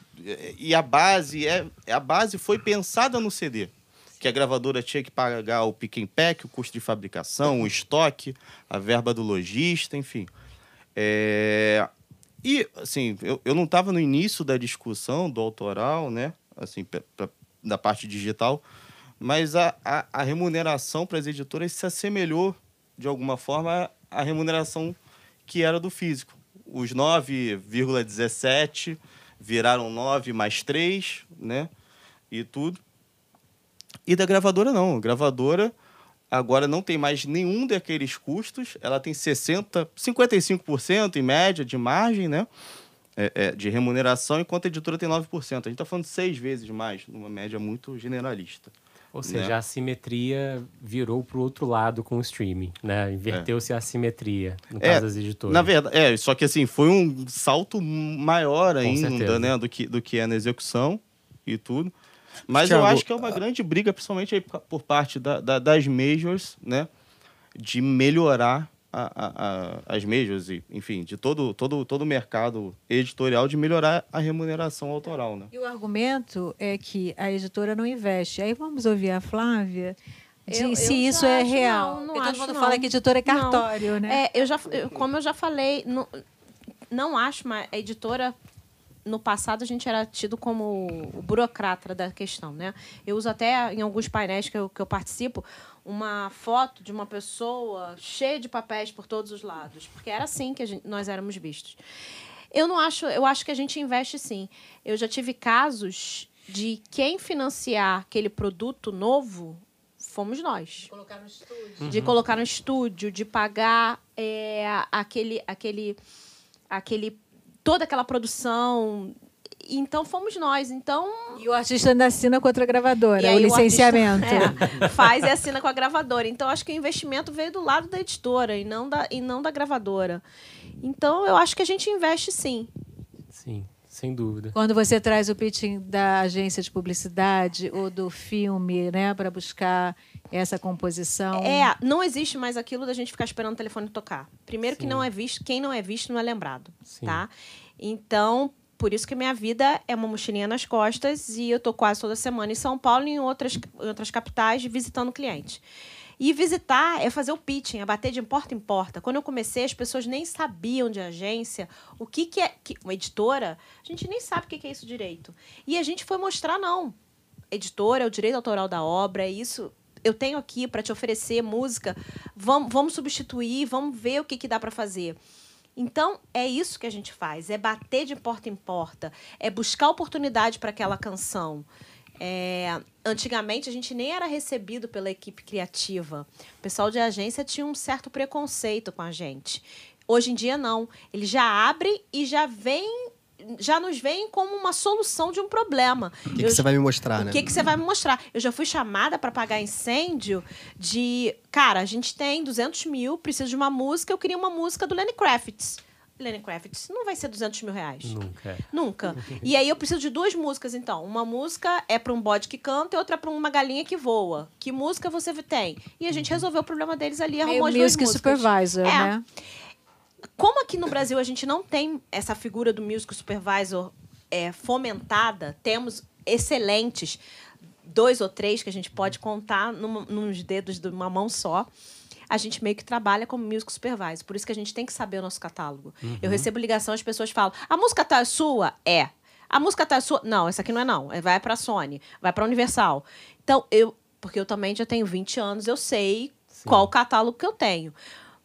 e a base é a base foi pensada no CD, que a gravadora tinha que pagar o pick and pack, o custo de fabricação, o estoque, a verba do lojista, enfim. É, e assim, eu, eu não estava no início da discussão do autoral, né? Assim, pra- pra- da parte digital, mas a, a, a remuneração para as editoras se assemelhou de alguma forma à remuneração que era do físico. Os 9,17 viraram 9 mais 3, né? E tudo. E da gravadora não. A gravadora agora não tem mais nenhum daqueles custos. Ela tem 60, 55% em média de margem, né? É, é, de remuneração, enquanto a editora tem 9%. A gente está falando seis vezes mais, numa média muito generalista. Ou seja, né? a assimetria virou pro outro lado com o streaming, né? Inverteu-se a assimetria, no É, caso das editoras. Na verdade, é, só que assim, foi um salto maior ainda, né, do que, do que é na execução e tudo. Mas eu Thiago, acho que é uma grande briga, principalmente por parte da- da- das majors, né, de melhorar a- a- as majors, e, enfim, de todo, todo, todo o mercado editorial, de melhorar a remuneração autoral, né. E o argumento é que a editora não investe. Aí vamos ouvir a Flávia de Eu- se eu isso é acho real. não, não Porque todo acho mundo não. fala que editora é Não. cartório, né? É, eu já, eu- como eu já falei, não, não acho, mas a editora. No passado, a gente era tido como o burocrata da questão, né? Eu uso até em alguns painéis que eu, que eu participo uma foto de uma pessoa cheia de papéis por todos os lados, porque era assim que a gente- nós éramos vistos. Eu não acho, eu acho que a gente investe sim. Eu já tive casos de quem financiar aquele produto novo fomos nós Colocar no estúdio. de colocar no estúdio, de pagar é, aquele, aquele, aquele, toda aquela produção. Então fomos nós. Então E o artista ainda assina com outra gravadora, e o licenciamento. artista, é, faz e assina com a gravadora. Então acho que o investimento veio do lado da editora e não da, e não da gravadora. Então eu acho que a gente investe sim. Sim, sem dúvida. Quando você traz o pitching da agência de publicidade ou do filme, né, para buscar essa composição. É, não existe mais aquilo da gente ficar esperando o telefone tocar. Primeiro que Sim. não é visto, quem não é visto não é lembrado, Sim. tá? Então, por isso que minha vida é uma mochilinha nas costas e eu tô quase toda semana em São Paulo e em outras, em outras capitais visitando cliente. E visitar é fazer o pitching, é bater de porta em porta. Quando eu comecei, as pessoas nem sabiam de agência, o que, que é que, uma editora, a gente nem sabe o que, que é isso direito. E a gente foi mostrar, não. Editora é o direito autoral da obra, é isso. Eu tenho aqui para te oferecer música, vamos, vamos substituir, vamos ver o que, que dá para fazer. Então, é isso que a gente faz: é bater de porta em porta, é buscar oportunidade para aquela canção. É, antigamente, a gente nem era recebido pela equipe criativa. O pessoal de agência tinha um certo preconceito com a gente. Hoje em dia, não. Ele já abre e já vem. Já nos vem como uma solução de um problema. O que, que você vai me mostrar, O né? que, que você vai me mostrar? Eu já fui chamada para pagar incêndio de. Cara, a gente tem 200 mil, preciso de uma música, eu queria uma música do Lenny Kravitz. Lenny Kravitz não vai ser 200 mil reais. Nunca. é. Nunca. E aí eu preciso de duas músicas, então. Uma música é para um bode que canta e outra para uma galinha que voa. Que música você tem? E a gente resolveu o problema deles ali, Meio arrumou as duas music músicas. supervisor, É. né? Como aqui no Brasil a gente não tem essa figura do music supervisor é, fomentada, temos excelentes, dois ou três que a gente pode contar numa, nos dedos de uma mão só. A gente meio que trabalha como music supervisor. Por isso que a gente tem que saber o nosso catálogo. Eu recebo ligação, as pessoas falam: a música tá sua? É. A música tá sua? Não, essa aqui não é não. É, Vai pra Sony, vai pra Universal. Então, eu. Porque eu também já tenho 20 anos, eu sei qual o catálogo que eu tenho.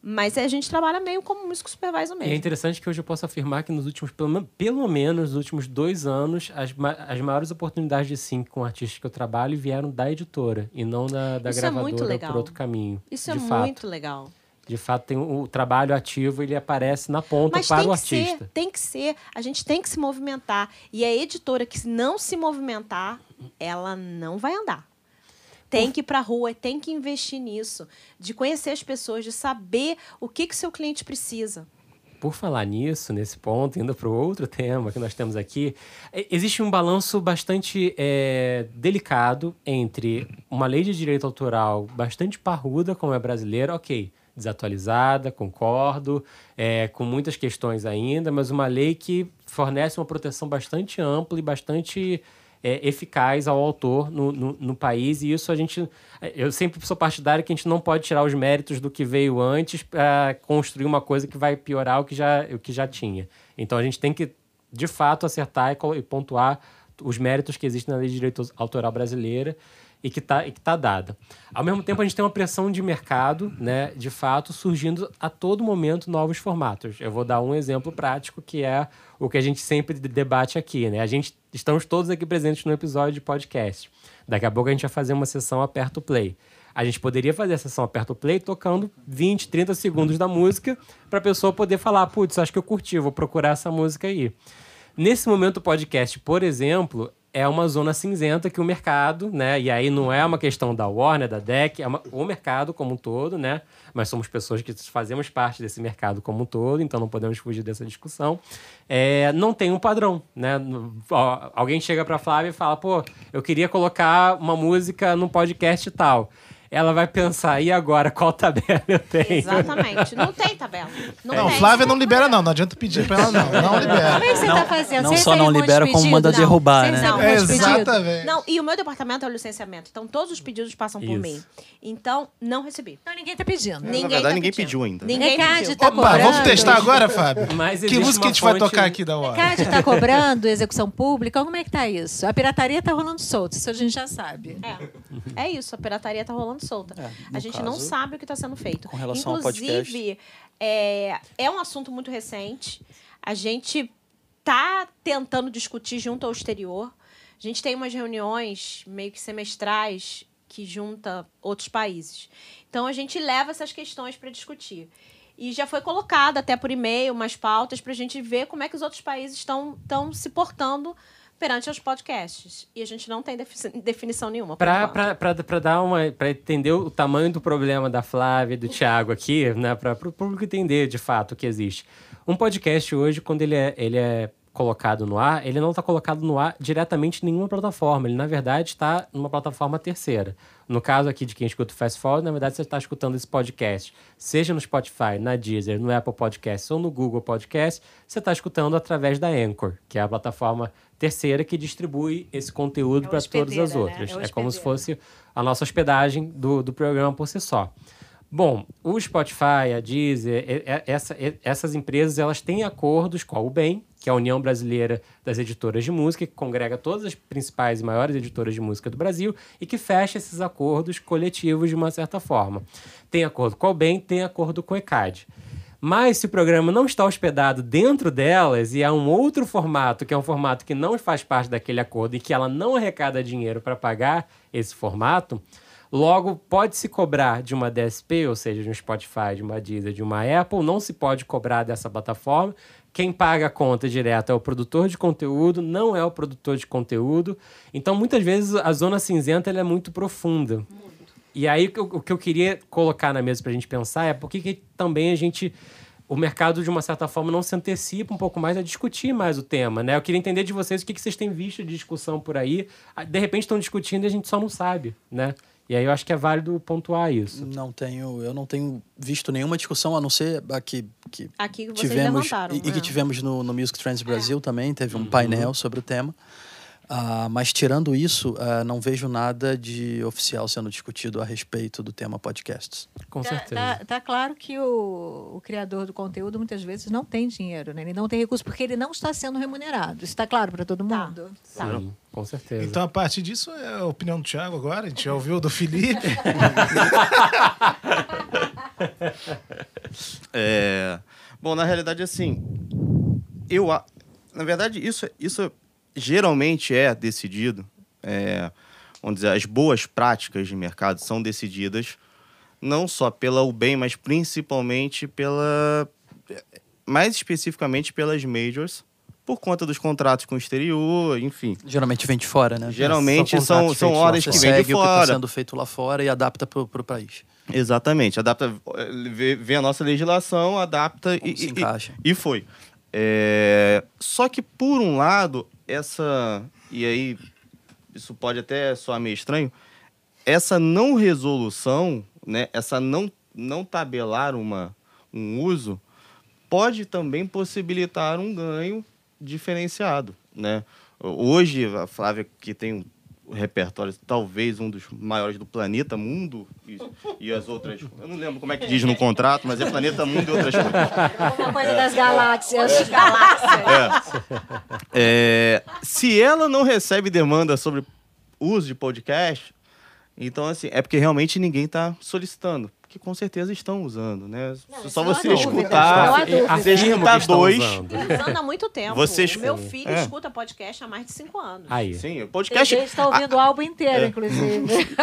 Mas a gente trabalha meio como músico supervisor E mesmo. é interessante que hoje eu posso afirmar que nos últimos, pelo, pelo menos nos últimos dois anos, as, ma- as maiores oportunidades de sync com artistas que eu trabalho vieram da editora e não da, da Isso é muito gravadora legal. por outro caminho. Isso é de muito fato. legal. De fato, tem o, o trabalho ativo, ele aparece na ponta Mas para tem o que ser, artista. tem que ser. A gente tem que se movimentar. E a editora que não se movimentar, ela não vai andar. Tem que ir para rua, tem que investir nisso, de conhecer as pessoas, de saber o que que seu cliente precisa. Por falar nisso, nesse ponto, indo para o outro tema que nós temos aqui, e- existe um balanço bastante é, delicado entre uma lei de direito autoral bastante parruda, como é a brasileira, ok, desatualizada, concordo, é, com muitas questões ainda, mas uma lei que fornece uma proteção bastante ampla e bastante é, eficaz ao autor no, no, no país, e isso a gente. Eu sempre sou partidário que a gente não pode tirar os méritos do que veio antes para construir uma coisa que vai piorar o que, já, o que já tinha. Então a gente tem que, de fato, acertar e, e pontuar os méritos que existem na lei de direito autoral brasileira e que está tá dada. Ao mesmo tempo, a gente tem uma pressão de mercado, né, de fato, surgindo a todo momento novos formatos. Eu vou dar um exemplo prático, que é o que a gente sempre de- debate aqui. Né? A gente estamos todos aqui presentes no episódio de podcast. Daqui a pouco a gente vai fazer uma sessão aperto play. A gente poderia fazer a sessão aperto play tocando 20, 30 segundos da música para a pessoa poder falar, putz, acho que eu curti, vou procurar essa música aí. Nesse momento, o podcast, por exemplo, é uma zona cinzenta que o mercado, né? E aí não é uma questão da Warner, da DEC, é uma- o mercado como um todo, né? Mas somos pessoas que fazemos parte desse mercado como um todo, então não podemos fugir dessa discussão. É, não tem um padrão, né? Alguém chega pra Flávia e fala, pô, eu queria colocar uma música no podcast tal. Ela vai pensar, e agora, qual tabela eu tenho? Exatamente. Não tem tabela. Não, Não, tem. Flávia não libera, não. Não adianta pedir pra ela, não. Não libera. Como é que você está fazendo? não Você só não um libera, como pedido? manda Não. derrubar, né? um pedido? Exatamente. Não, e o meu departamento é o licenciamento. Então, todos os pedidos passam por Isso. mim. Então, não recebi. Não, ninguém está pedindo. Ninguém Na verdade, tá ninguém pedindo. pediu ainda. Ninguém Recado, pediu. tá Opa, cobrando. vamos testar agora, Fábio? Mas Que música a uma gente vai fonte- tocar aqui da hora? CAD está cobrando execução pública? Como é que tá isso? A pirataria está rolando solta, isso a gente já sabe. É. é isso, a pirataria tá rolando solta. É, a gente não caso, sabe o que está sendo feito. com relação ao Inclusive, é, é um assunto muito recente. A gente tá tentando discutir junto ao exterior. A gente tem umas reuniões meio que semestrais que junta outros países. Então a gente leva essas questões para discutir. E já foi colocado até por e-mail umas pautas para a gente ver como é que os outros países estão se portando perante os podcasts. E a gente não tem defi- definição nenhuma. pra dar uma. Pra entender o tamanho do problema da Flávia e do Thiago aqui, né? Pra, pro público entender de fato o que existe. Um podcast hoje, quando ele é, ele é colocado no ar, ele não está colocado no ar diretamente em nenhuma plataforma. Ele, na verdade, está numa plataforma terceira. No caso aqui de quem escuta o Fast Forward, na verdade, você está escutando esse podcast, seja no Spotify, na Deezer, no Apple Podcasts ou no Google Podcast, você está escutando através da Anchor, que é a plataforma terceira que distribui esse conteúdo É para todas as né? outras. É É, como se fosse a nossa hospedagem do, do programa por si só. Bom, o Spotify, a Deezer, essa- essas empresas elas têm acordos com a UBEM, que é a União Brasileira das Editoras de Música, que congrega todas as principais e maiores editoras de música do Brasil e que fecha esses acordos coletivos de uma certa forma. Tem acordo com a UBEM, tem acordo com o ECAD. Mas se o programa não está hospedado dentro delas e é um outro formato, que é um formato que não faz parte daquele acordo e que ela não arrecada dinheiro para pagar esse formato, logo pode-se cobrar de uma DSP, ou seja, de um Spotify, de uma Deezer, de uma Apple, não se pode cobrar dessa plataforma. Quem paga a conta direta é o produtor de conteúdo, não é o produtor de conteúdo. Então, muitas vezes, a zona cinzenta ela é muito profunda. E aí, o que eu- o que eu queria colocar na mesa para a gente pensar é por que que também a gente. O mercado, de uma certa forma, não se antecipa um pouco mais a discutir mais o tema, né? Eu queria entender de vocês o que, que vocês têm visto de discussão por aí. Ah, De repente estão discutindo e a gente só não sabe, né? E aí eu acho que é válido pontuar isso. Não tenho, eu não tenho visto nenhuma discussão, a não ser a que, que Aqui que vocês tivemos levantaram. e, e que é. tivemos no, no Music Trends Brasil também, teve um painel sobre o tema. Ah, mas tirando isso, ah, não vejo nada de oficial sendo discutido a respeito do tema podcasts. Com Tá, certeza. tá- tá claro que o, o criador do conteúdo muitas vezes não tem dinheiro, né? ele não tem recurso, porque ele não está sendo remunerado. Isso está claro para todo Tá. mundo? Sim, com certeza. Então, a partir disso, é a opinião do Thiago agora. A gente já ouviu do Felipe. É, bom, na realidade, assim, eu, a- na verdade, isso, isso geralmente é decidido, é, vamos dizer, as boas práticas de mercado são decididas não só pela UBEM, mas principalmente pela, mais especificamente pelas majors, por conta dos contratos com o exterior, enfim. Geralmente vem de fora, né? Geralmente são são, são horas que vêm de segue o que está fora. sendo feito lá fora e adapta para o país. Exatamente. Adapta, vê, vê a nossa legislação, adapta Como e, se e- encaixa. e foi. É, só que, por um lado, essa. E aí, isso pode até soar meio estranho. Essa não resolução, né, essa não, não tabelar uma, um uso, pode também possibilitar um ganho diferenciado. Né? Hoje, a Flávia, que tem repertório, talvez um dos maiores do planeta mundo, e, e as outras. Eu não lembro como é que diz no contrato, mas é planeta mundo e outras coisas. Alguma coisa das galáxias. É, se ela não recebe demanda sobre uso de podcast, então assim, é porque realmente ninguém está solicitando. Porque com certeza estão usando, né? Só não há você dúvida, escutar. dúvida. Você Afirmo escutar que estão dois. usando. Usando há muito tempo. O meu filho É. escuta podcast há mais de cinco anos. Aí. Sim, o podcast. gente que está ouvindo o álbum inteiro, inclusive.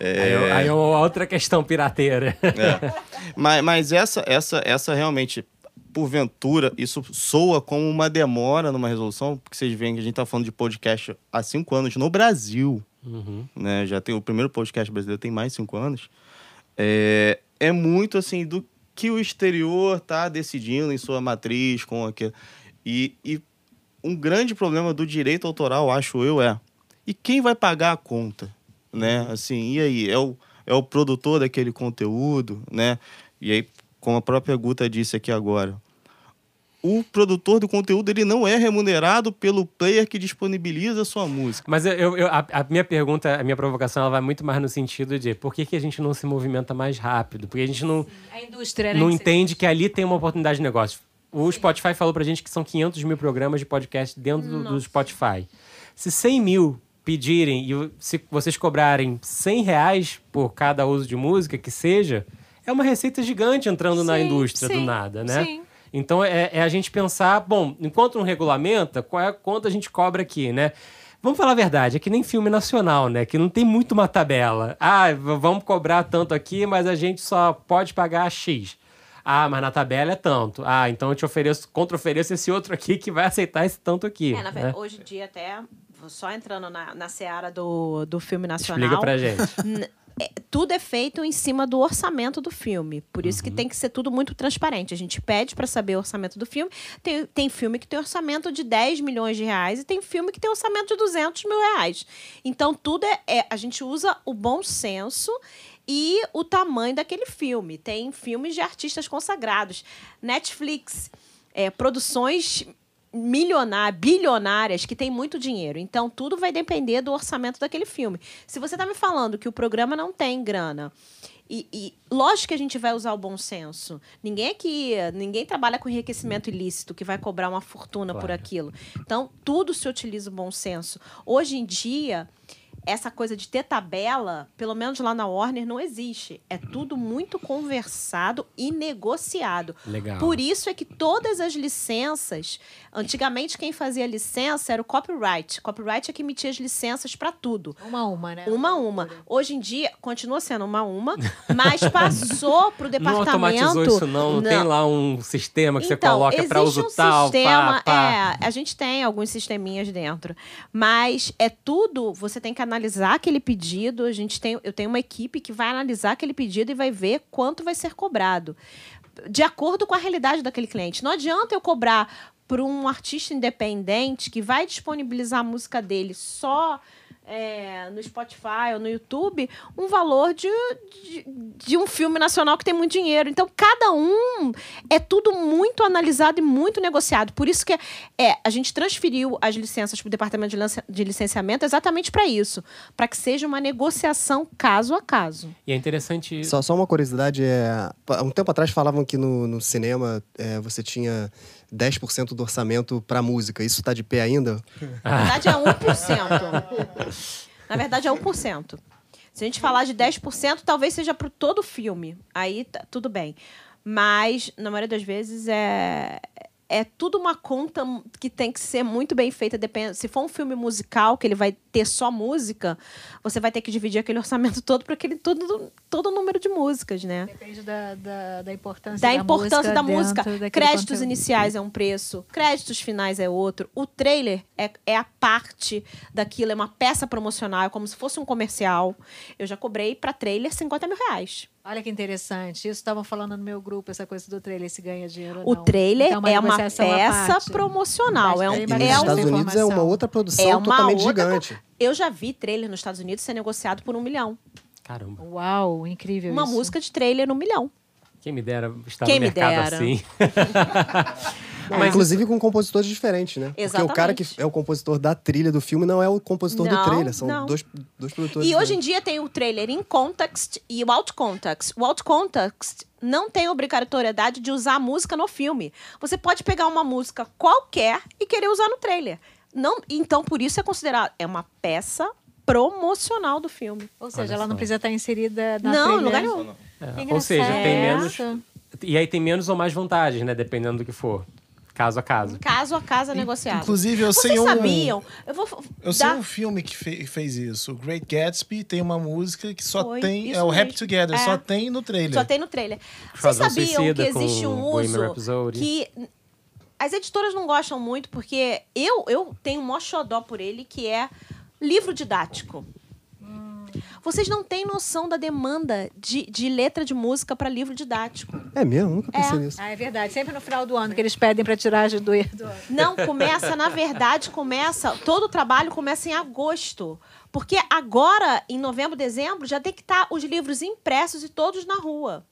É. Aí, é- aí é uma outra questão pirateira. É. Mas, mas essa, essa, essa realmente, porventura, isso soa como uma demora numa resolução, porque vocês veem que a gente está falando de podcast há cinco anos no Brasil. Uhum. né? Já tem o primeiro podcast brasileiro tem mais de cinco anos. É, é muito assim do que o exterior tá decidindo em sua matriz com aquilo. E, e um grande problema do direito autoral, acho eu, é e quem vai pagar a conta, né? Assim, e aí é o é o produtor daquele conteúdo, né? E aí, como a própria Guta disse aqui agora, o produtor do conteúdo ele não é remunerado pelo player que disponibiliza a sua música. Mas eu, eu- a, a minha pergunta, a minha provocação, ela vai muito mais no sentido de por que, que a gente não se movimenta mais rápido? Porque a gente não, A indústria, né? não que entende que ali tem uma oportunidade de negócio. O Spotify falou pra gente que são 500 mil programas de podcast dentro do, do Spotify. Se 100 mil pedirem e se vocês cobrarem 100 reais por cada uso de música que seja, é uma receita gigante entrando na Sim, indústria do sim, nada, né? sim. Então é, é a gente pensar, bom, enquanto não regulamenta, qual é quanto a gente cobra aqui, né? Vamos falar a verdade, é que nem filme nacional, né? Que não tem muito uma tabela. Ah, vamos cobrar tanto aqui, mas a gente só pode pagar X. Ah, mas na tabela é tanto. Ah, então eu te ofereço, contra-ofereço esse outro aqui que vai aceitar esse tanto aqui. É, na né? verdade, hoje em dia até, só entrando na, na seara do, do filme nacional... Explica pra gente. É, tudo é feito em cima do orçamento do filme. Por isso que Uhum. tem que ser tudo muito transparente. A gente pede para saber o orçamento do filme. Tem, tem filme que tem orçamento de 10 milhões de reais e tem filme que tem orçamento de 200 mil reais. Então, tudo é, é- A gente usa o bom senso e o tamanho daquele filme. Tem filmes de artistas consagrados. Netflix, é, produções milionárias, bilionárias, que tem muito dinheiro. Então, tudo vai depender do orçamento daquele filme. Se você está me falando que o programa não tem grana, e, e lógico que a gente vai usar o bom senso. Ninguém aqui, ninguém trabalha com enriquecimento ilícito que vai cobrar uma fortuna por Claro. aquilo. Então, tudo se utiliza o bom senso. Hoje em dia, essa coisa de ter tabela, pelo menos lá na Warner, não existe. É tudo muito conversado e negociado. Legal. Por isso é que todas as licenças, antigamente quem fazia licença era o copyright. Copyright é que emitia as licenças para tudo. Uma a uma, né? Uma a uma. Hoje em dia, continua sendo uma a uma, mas passou para o Não departamento. automatizou isso, não. Não, tem lá um sistema que você Então, coloca para uso um tal, sistema, pá, pá. É, a gente tem alguns sisteminhas dentro, mas é tudo. Você tem que analisar aquele pedido. A gente tem, eu tenho uma equipe que vai analisar aquele pedido e vai ver quanto vai ser cobrado, de acordo com a realidade daquele cliente. Não adianta eu cobrar para um artista independente que vai disponibilizar a música dele só é, no Spotify ou no YouTube um valor de, de, de um filme nacional que tem muito dinheiro. Então, cada um é tudo muito analisado e muito negociado. Por isso que é, a gente transferiu as licenças para o departamento de, lança- de licenciamento exatamente para isso, para que seja uma negociação caso a caso. E é interessante. Só, só uma curiosidade, é, há um tempo atrás falavam que no, no cinema é, você tinha 10% do orçamento para música. Isso está de pé ainda? Na verdade, é 1%. Na verdade, é 1%. Se a gente falar de 10%, talvez seja para todo o filme. Aí tá, tudo bem. Mas, na maioria das vezes, é, é tudo uma conta que tem que ser muito bem feita. Depende, se for um filme musical, que ele vai ter só música, você vai ter que dividir aquele orçamento todo para aquele todo, todo o número de músicas, né? Depende da, da, da importância da da, importância música da música. Créditos conteúdo. iniciais é um preço, créditos finais é outro. O trailer é, é a parte daquilo, é uma peça promocional, é como se fosse um comercial. Eu já cobrei para trailer 50 mil reais. Olha que interessante. Isso estavam falando no meu grupo, essa coisa do trailer, se ganha dinheiro ou O não. trailer Então, é uma negociação à peça promocional. É um, E nos é Estados Unidos é uma outra produção é uma totalmente outra. gigante. Eu já vi trailer nos Estados Unidos ser negociado por um milhão. Caramba. Uau, incrível Uma isso. música de trailer um milhão. Quem me dera estar Quem no me mercado dera. assim. Não, Mas inclusive com compositores diferentes, né? Porque o cara que Exatamente. é o compositor da trilha do filme não é o compositor do Não, trailer. São não. dois, dois produtores E hoje em dia tem o trailer in context e o out context. O out context não tem obrigatoriedade de usar a música no filme. Você pode pegar uma música qualquer e querer usar no trailer. Não, então por isso é considerado é uma peça promocional do filme. Ou seja, Olha ela só. não precisa estar inserida na não, trilha. lugar nenhum. É, Ou seja, tem menos. E aí tem menos ou mais vantagens, né? Dependendo do que for. Caso a caso. Caso a casa negociado. Inclusive, eu Vocês sei um. sabiam? Eu vou Eu sei dar- um filme que fe- fez isso. O Great Gatsby tem uma música que só Foi, tem. É o Happy. Together, É. só tem no trailer. Só tem no trailer. Vocês sabiam que existe um uso que as editoras não gostam muito porque eu eu tenho um mó xodó por ele que é livro didático. Vocês não têm noção da demanda de, de letra de música para livro didático. É mesmo? Nunca pensei É. nisso. Ah, é verdade. Sempre no final do ano que eles pedem para tiragem do, do ano. Não, começa, na verdade, começa. Todo o trabalho começa em agosto. Porque agora, em novembro, dezembro, já tem que estar os livros impressos e todos na rua.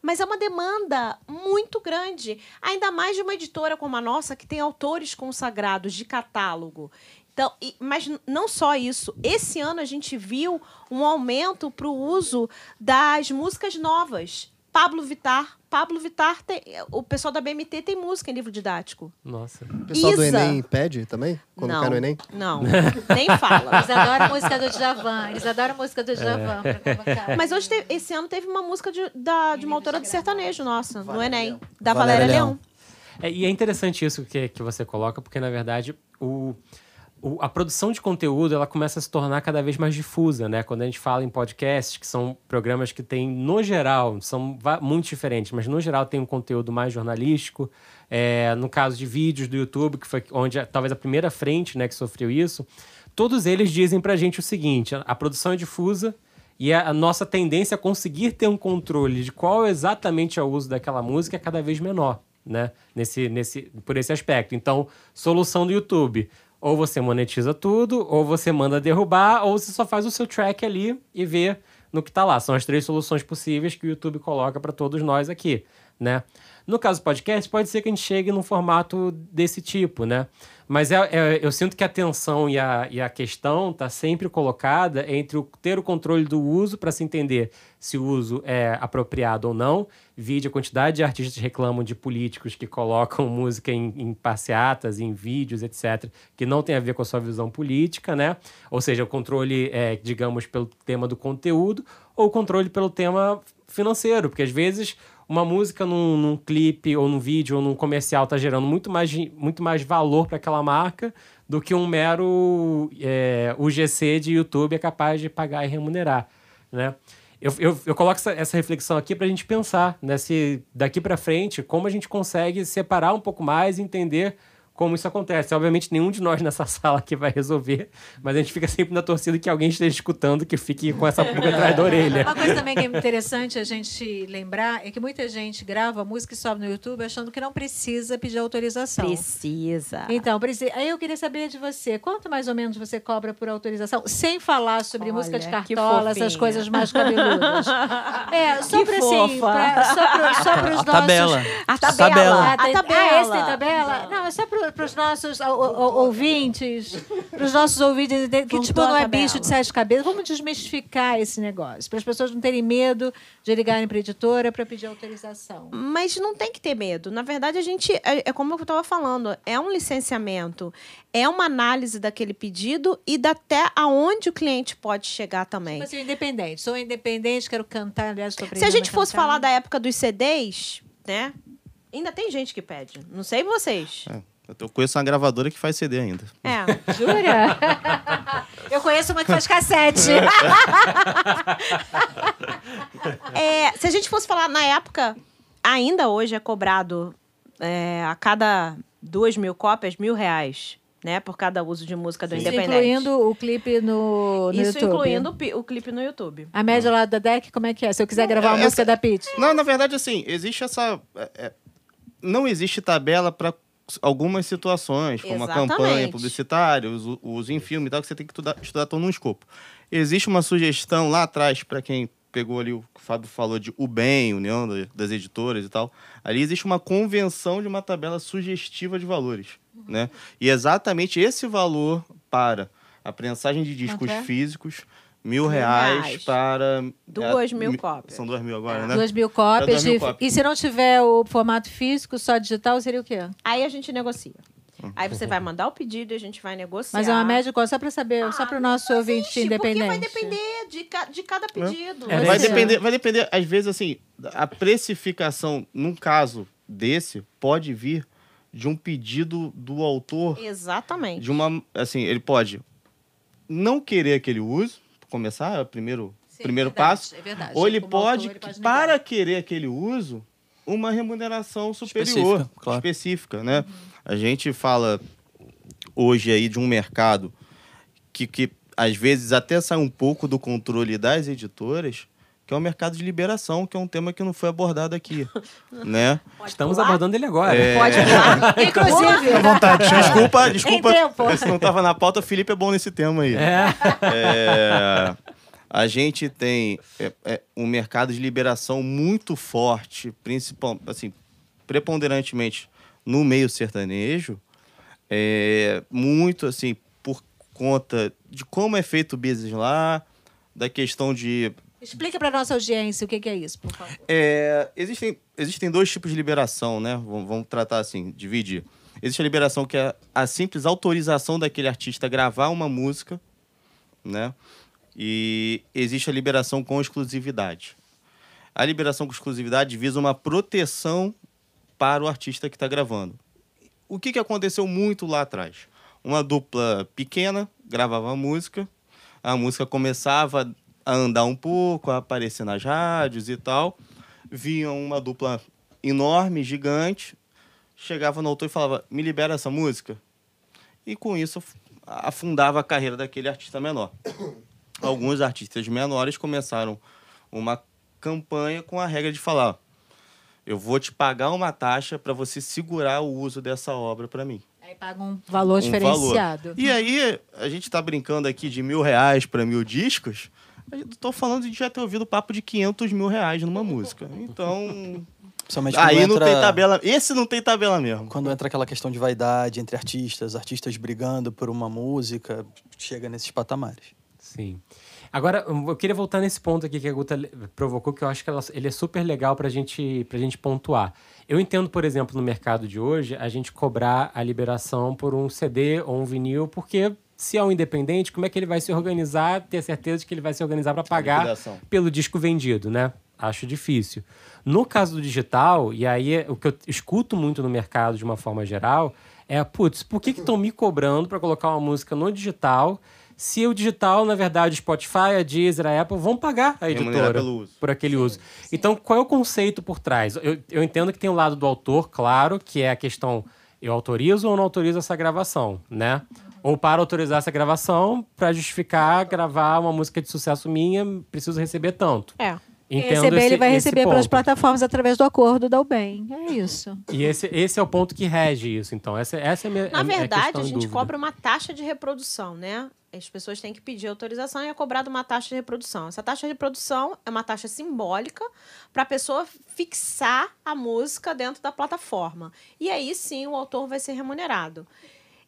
Mas é uma demanda muito grande, ainda mais de uma editora como a nossa, que tem autores consagrados de catálogo. Então, e- mas não só isso. Esse ano a gente viu um aumento para o uso das músicas novas. Pablo Vittar. Pablo Vittar tem. O pessoal da BMT tem música em livro didático. Nossa. O pessoal do Isa. Enem pede também? Quando não, cai no Enem? Não, nem fala. Eles adoram a música do Djavan. Eles adoram a música do Djavan É. pra colocar. Mas hoje, teve- esse ano, teve uma música de, da, de uma autora de sertanejo nossa, no Enem. Leão. Da Valéria Valéria Leão. Leão. É, e é interessante isso que, que você coloca, porque, na verdade, o- a produção de conteúdo ela começa a se tornar cada vez mais difusa, né? Quando a gente fala em podcasts, que são programas que têm, no geral, são muito diferentes, mas no geral tem um conteúdo mais jornalístico. É, no caso de vídeos do YouTube, que foi onde talvez a primeira frente né, que sofreu isso, todos eles dizem pra gente o seguinte: a, produção é difusa. E a, a nossa tendência a conseguir ter um controle de qual exatamente é o uso daquela música é cada vez menor, né? Nesse, nesse, por esse aspecto. Então, solução do YouTube. Ou você monetiza tudo, ou você manda derrubar, ou você só faz o seu track ali e vê no que tá lá. São as três soluções possíveis que o YouTube coloca para todos nós aqui, né? No caso do podcast, pode ser que a gente chegue num formato desse tipo, né? Mas é, é- eu sinto que a tensão e a, e a questão está sempre colocada entre o, ter o controle do uso para se entender se o uso é apropriado ou não. Vide a quantidade de artistas que reclamam de políticos que colocam música em, em passeatas, em vídeos, etc., que não tem a ver com a sua visão política, né? Ou seja, o controle, é, digamos, pelo tema do conteúdo ou o controle pelo tema financeiro, porque às vezes uma música num, num clipe ou num vídeo ou num comercial tá gerando muito mais, muito mais valor para aquela marca do que um mero é, UGC de YouTube é capaz de pagar e remunerar, né? Eu, eu, eu coloco essa, essa reflexão aqui para a gente pensar, né? Se daqui para frente, como a gente consegue separar um pouco mais e entender como isso acontece. Obviamente, nenhum de nós nessa sala aqui vai resolver, mas a gente fica sempre na torcida que alguém esteja escutando que fique com essa pulga atrás da orelha. Uma coisa também que é interessante a gente lembrar é que muita gente grava música e sobe no YouTube achando que não precisa pedir autorização. Precisa. Então, precisa. Aí eu queria saber de você, quanto mais ou menos você cobra por autorização? Sem falar sobre Olha, música de cartola, essas coisas mais cabeludas. É, só para assim, pra, só para A nossos... tabela. A Ah, tabela. tem- A Ah, tabela. esse tem tabela? Não, é só para os nossos ou- ou- ouvintes, para os nossos ouvintes que tipo, não é bicho de sete cabeças. Vamos desmistificar esse negócio, para as pessoas não terem medo de ligarem para a editora para pedir autorização. Mas não tem que ter medo. Na verdade, a gente. É, é como eu estava falando: é um licenciamento, é uma análise daquele pedido e da até aonde o cliente pode chegar também. Tipo assim, independente. Sou independente, quero cantar, aliás, estou Se a gente a fosse cantar. falar da época dos CDs, né? Ainda tem gente que pede. Não sei vocês. É, eu conheço uma gravadora que faz CD ainda. É. Jura? Eu conheço uma que faz cassete. É, se a gente fosse falar na época, ainda hoje é cobrado é, a cada duas mil cópias, mil reais, né? Por cada uso de música do Isso Independente. incluindo o clipe no, no Isso YouTube. incluindo o, o clipe no YouTube. A média lá da deck, como é que é? Se eu quiser gravar uma essa- música da Pitty. Não, na verdade, assim, existe essa. é, é, não existe tabela para algumas situações, como a Exatamente. campanha publicitária, o uso- o uso em filme e tal, que você tem que estudar, estudar todo num escopo. Existe uma sugestão lá atrás, para quem pegou ali o que o Fábio falou de o bem, união da- das editoras e tal. Ali existe uma convenção de uma tabela sugestiva de valores, né? E exatamente esse valor para a prensagem de discos Quanto é? físicos, mil Mil reais, reais. para... Duas mil mi- cópias. São duas mil agora, né? Duas mil cópias. duas mil cópias. E se não tiver o formato físico, só digital, seria o quê? Aí a gente negocia. Aí você vai mandar o pedido e a gente vai negociar. Mas é uma média qual? Só para saber, só para o nosso ouvinte Existe, independente. Porque vai depender de, ca- de cada pedido. É, Vai depender, vai depender, às vezes, assim, a precificação, num caso desse, pode vir de um pedido do autor, Exatamente. de uma, assim, ele pode não querer aquele uso, começar, é o primeiro, Sim, primeiro verdade, passo, é verdade. ou ele Como pode, autor, ele pode para querer aquele uso, uma remuneração superior, Específica, claro. específica, né? A gente fala hoje aí de um mercado que, que às vezes até sai um pouco do controle das editoras, que é o mercado de liberação, que é um tema que não foi abordado aqui, né? Estamos pular? abordando ele agora. É. Pode pular. Inclusive, vontade, Xande. Desculpa, desculpa. Esse não estava na pauta, o Felipe é bom nesse tema aí. É. É, a gente tem é, é, um mercado de liberação muito forte, principal, assim, preponderantemente no meio sertanejo, é, muito assim por conta de como é feito o business lá, da questão de explica para nossa audiência o que que é isso, por favor. é, existem, existem dois tipos de liberação, né? Vamos, vamos tratar assim, dividir. Existe a liberação que é a simples autorização daquele artista gravar uma música, né? E existe a liberação com exclusividade. A liberação com exclusividade visa uma proteção para o artista que está gravando. O que, que aconteceu muito lá atrás? Uma dupla pequena gravava a música, a música começava a andar um pouco, a aparecer nas rádios e tal. Vinha uma dupla enorme, gigante, chegava no autor e falava: Me libera essa música. E com isso af- afundava a carreira daquele artista menor. Alguns artistas menores começaram uma campanha com a regra de falar: Eu vou te pagar uma taxa para você segurar o uso dessa obra para mim. Aí paga um valor Um diferenciado. valor. E aí, a gente tá brincando aqui de mil reais para mil discos. Tô falando de já ter ouvido papo de 500 mil reais numa música. Então, aí não entra, tem tabela. Esse não tem tabela mesmo. Quando entra aquela questão de vaidade entre artistas, artistas brigando por uma música, chega nesses patamares. Sim. Agora, eu queria voltar nesse ponto aqui que a Guta provocou, que eu acho que ela- ele é super legal pra gente, pra gente pontuar. Eu entendo, por exemplo, no mercado de hoje, a gente cobrar a liberação por um CD ou um vinil, porque se é um independente, como é que ele vai se organizar, ter certeza de que ele vai se organizar para pagar pelo disco vendido, né? Acho difícil. No caso do digital, e aí é o que eu escuto muito no mercado de uma forma geral, é, putz, por que estão me cobrando para colocar uma música no digital se o digital, na verdade, Spotify, a Deezer, a Apple vão pagar a editora por aquele uso. Então, qual é o conceito por trás? Eu, eu entendo que tem o lado do autor, claro, que é a questão Eu autorizo ou não autorizo essa gravação, né? Ou para autorizar essa gravação, para justificar gravar uma música de sucesso minha, preciso receber tanto. É. Entendo receber, esse- ele vai receber pelas plataformas através do acordo da UBEM. É isso. E esse, esse é o ponto que rege isso, então. Essa, essa é a minha Na verdade, a em gente dúvida. cobra uma taxa de reprodução, né? As pessoas têm que pedir autorização e é cobrada uma taxa de reprodução. Essa taxa de reprodução é uma taxa simbólica para a pessoa fixar a música dentro da plataforma. E aí sim o autor vai ser remunerado.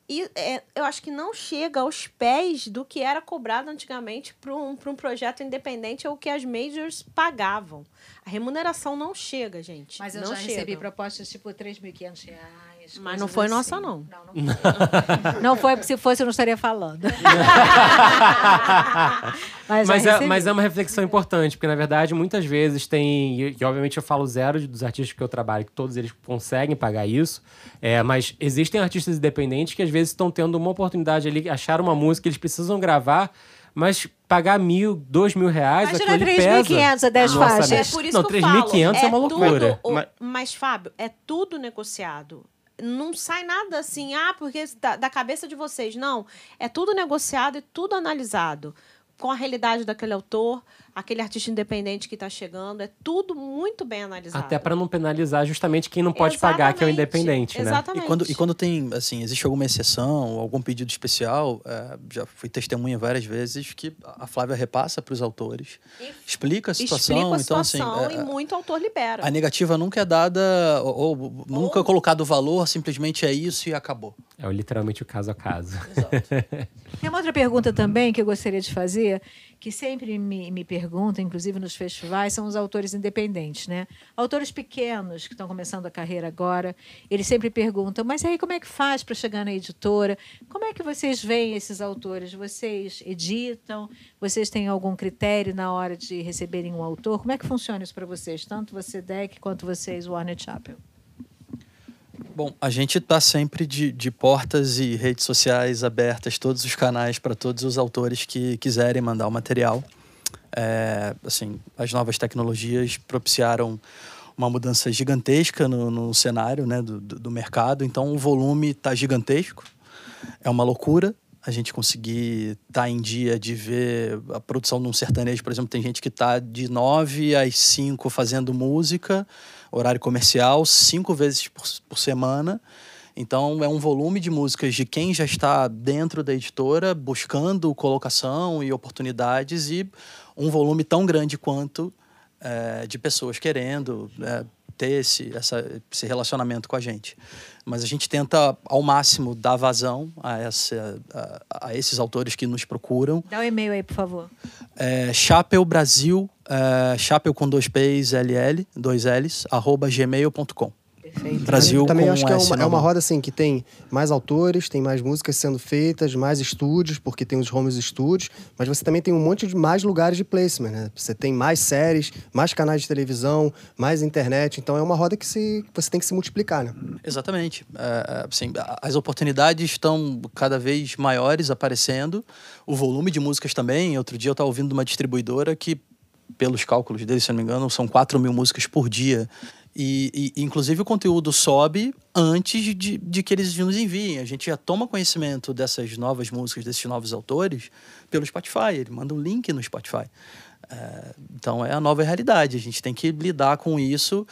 E é, eu acho que não chega aos pés do que era cobrado antigamente para um, pra um projeto independente ou que as majors pagavam. A remuneração não chega, gente. Mas eu não já chega. recebi propostas tipo 3.500 reais. Mas não foi assim. nossa, não. Não, não foi. não foi, porque se fosse eu não estaria falando. Mas, Mas, é, recebi. mas é uma reflexão importante, porque na verdade muitas vezes tem, e, e obviamente eu falo zero dos artistas que eu trabalho, que todos eles conseguem pagar isso, é, mas existem artistas independentes que às vezes estão tendo uma oportunidade ali, achar uma música, eles precisam gravar, mas pagar mil, dois mil reais, Imagina aquilo ali pesa 3.500 a 10 no faixas. orçamento. É por isso Não, que eu falo. 3.500 é uma loucura. Tudo, mas... Fábio, é tudo negociado. Não sai nada assim, ah, porque da, da cabeça de vocês. Não. É tudo negociado e tudo analisado. Com a realidade daquele autor, aquele artista independente que está chegando. É tudo muito bem analisado. Até para não penalizar justamente quem não pode pagar, que é o Exatamente. independente, né? Exatamente. E quando, e quando tem, assim, existe alguma exceção, algum pedido especial, é, já fui testemunha várias vezes que a Flávia repassa para os autores, explica a situação. Explica a então, situação assim, e é, muito autor libera. a negativa nunca é dada, ou, ou nunca é colocado valor, simplesmente é isso e acabou. É o- literalmente o caso a caso. Tem uma outra pergunta também que eu gostaria de fazer, que sempre me, me perguntam, inclusive nos festivais, são os autores independentes, né? Autores pequenos que estão começando a carreira agora, eles sempre perguntam, mas aí como é que faz para chegar na editora? Como é que vocês veem esses autores? Vocês editam? Vocês têm algum critério na hora de receberem um autor? Como é que funciona isso para vocês? Tanto você, Deck, quanto vocês, Warner Chappell. Bom, a gente está sempre de, de portas e redes sociais abertas, todos os canais para todos os autores que quiserem mandar o material. É, assim, as novas tecnologias propiciaram uma mudança gigantesca no, no cenário né, do, do do mercado, então o volume está gigantesco. É uma loucura a gente conseguir estar em dia de ver a produção de um sertanejo, por exemplo, tem gente que está de 9 às 5 fazendo música, horário comercial, cinco vezes por, por semana. Então é um volume de músicas de quem já está dentro da editora, buscando colocação e oportunidades, e um volume tão grande quanto eh, de pessoas querendo eh, ter esse, essa, esse relacionamento com a gente. Mas a gente tenta, ao máximo, dar vazão a, essa, a, a esses autores que nos procuram. Dá o e-mail aí, por favor. É, Chapel Brasil, é, chapel com dois P's, LL, dois L's, arroba gmail.com. Perfeito. Brasil Também com acho que é uma, é uma roda assim que tem mais autores, tem mais músicas sendo feitas, mais estúdios, porque tem os home estúdios, mas você também tem um monte de mais lugares de placement, né? Você tem mais séries, mais canais de televisão, mais internet, então é uma roda que se, você tem que se multiplicar, né? Exatamente. É, é, assim, as oportunidades estão cada vez maiores aparecendo, o volume de músicas também. Outro dia eu estava ouvindo uma distribuidora que, pelos cálculos deles, se não me engano, são 4 mil músicas por dia. E, e, inclusive, o conteúdo sobe antes de, de que eles nos enviem. A gente já toma conhecimento dessas novas músicas, desses novos autores, pelo Spotify. Ele manda o link no Spotify. É, então, é a nova realidade. A gente tem que lidar com isso.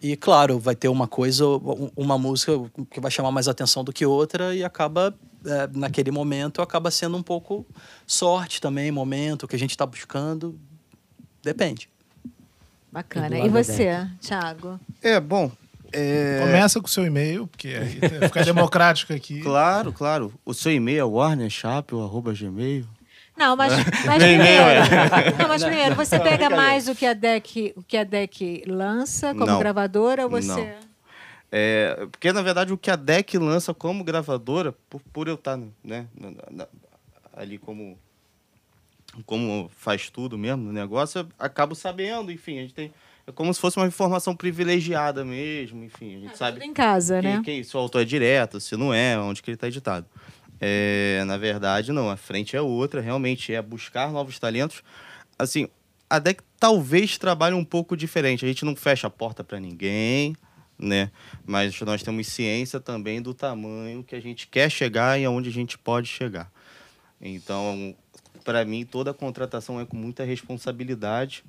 E, claro, vai ter uma coisa, um- uma música que vai chamar mais atenção do que outra e acaba, é, naquele momento, acaba sendo um pouco sorte também, momento que a gente está buscando. Depende. Bacana. E E você, Thiago? É, bom. é, Começa com o seu e-mail, porque aí fica democrático aqui. Claro, claro. O seu e-mail é warnerchapel.gmail. Não, mas, mas primeiro. Não, mas primeiro, você pega mais o que a DEC, o que a DEC lança como Não. gravadora ou você. Não. É, porque, na verdade, o que a DEC lança como gravadora, por, por eu estar né, na- na- ali como, como faz tudo mesmo no negócio, eu acabo sabendo, enfim, a gente tem. É como se fosse uma informação privilegiada mesmo, enfim, a gente sabe Tudo em casa, que, né? que se o autor é direto, se não é, onde que ele está editado. É, na verdade, não, a frente é outra, realmente é buscar novos talentos. Assim, a DEC talvez trabalhe um pouco diferente, a gente não fecha a porta para ninguém, né? Mas nós temos ciência também do tamanho que a gente quer chegar e aonde a gente pode chegar. Então, para mim, toda contratação é com muita responsabilidade.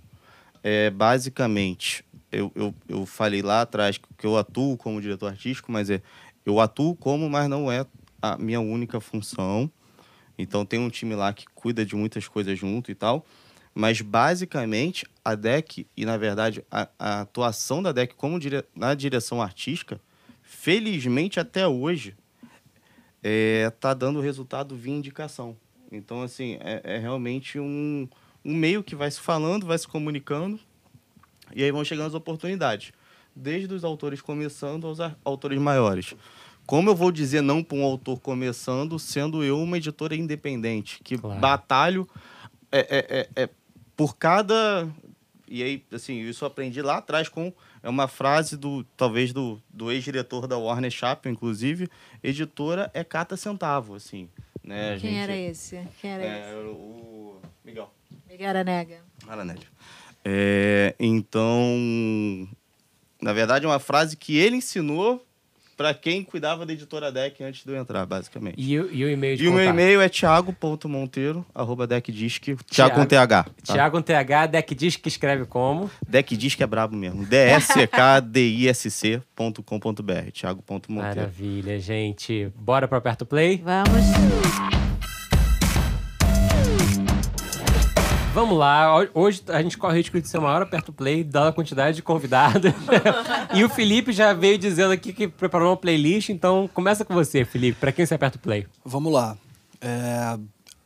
É, basicamente, eu, eu, eu falei lá atrás que eu atuo como diretor artístico, mas é eu atuo como, mas não é a minha única função. Então tem um time lá que cuida de muitas coisas junto e tal. Mas basicamente a DEC e na verdade a, a atuação da DEC como dire, na direção artística, felizmente até hoje é, tá dando resultado via indicação. Então assim é, é realmente um, um meio que vai se falando, vai se comunicando e aí vão chegando as oportunidades, desde os autores começando aos autores maiores. Como eu vou dizer não para um autor começando, sendo eu uma editora independente, que claro. batalho é, é, é, é, por cada. E aí, assim, isso eu aprendi lá atrás com. É uma frase do, talvez, do, do ex-diretor da Warner Chappell, inclusive. Editora é cata centavo, assim. Né? Quem gente, era esse? Quem era é, esse? O Miguel. Miguel Aranega. Aranega. É, então, na verdade, é uma frase que ele ensinou para quem cuidava da editora Deck antes de eu entrar, basicamente. E, e o e-mail de E o meu e-mail é thiago.monteiro, arroba deckdisc, Thiago com TH. Tá? Thiago com TH, deckdisc escreve como? Deckdisc é brabo mesmo. D-S-C-K-D-I-S-C.com.br, thiago.monteiro. Maravilha, gente. Bora para Aperto Play? Vamos. Vamos lá. Hoje a gente corre o risco de ser uma hora perto do play, dada a quantidade de convidados. e o Felipe já veio dizendo aqui que preparou uma playlist, então começa com você, Felipe. Para quem você aperta o play? Vamos lá. É...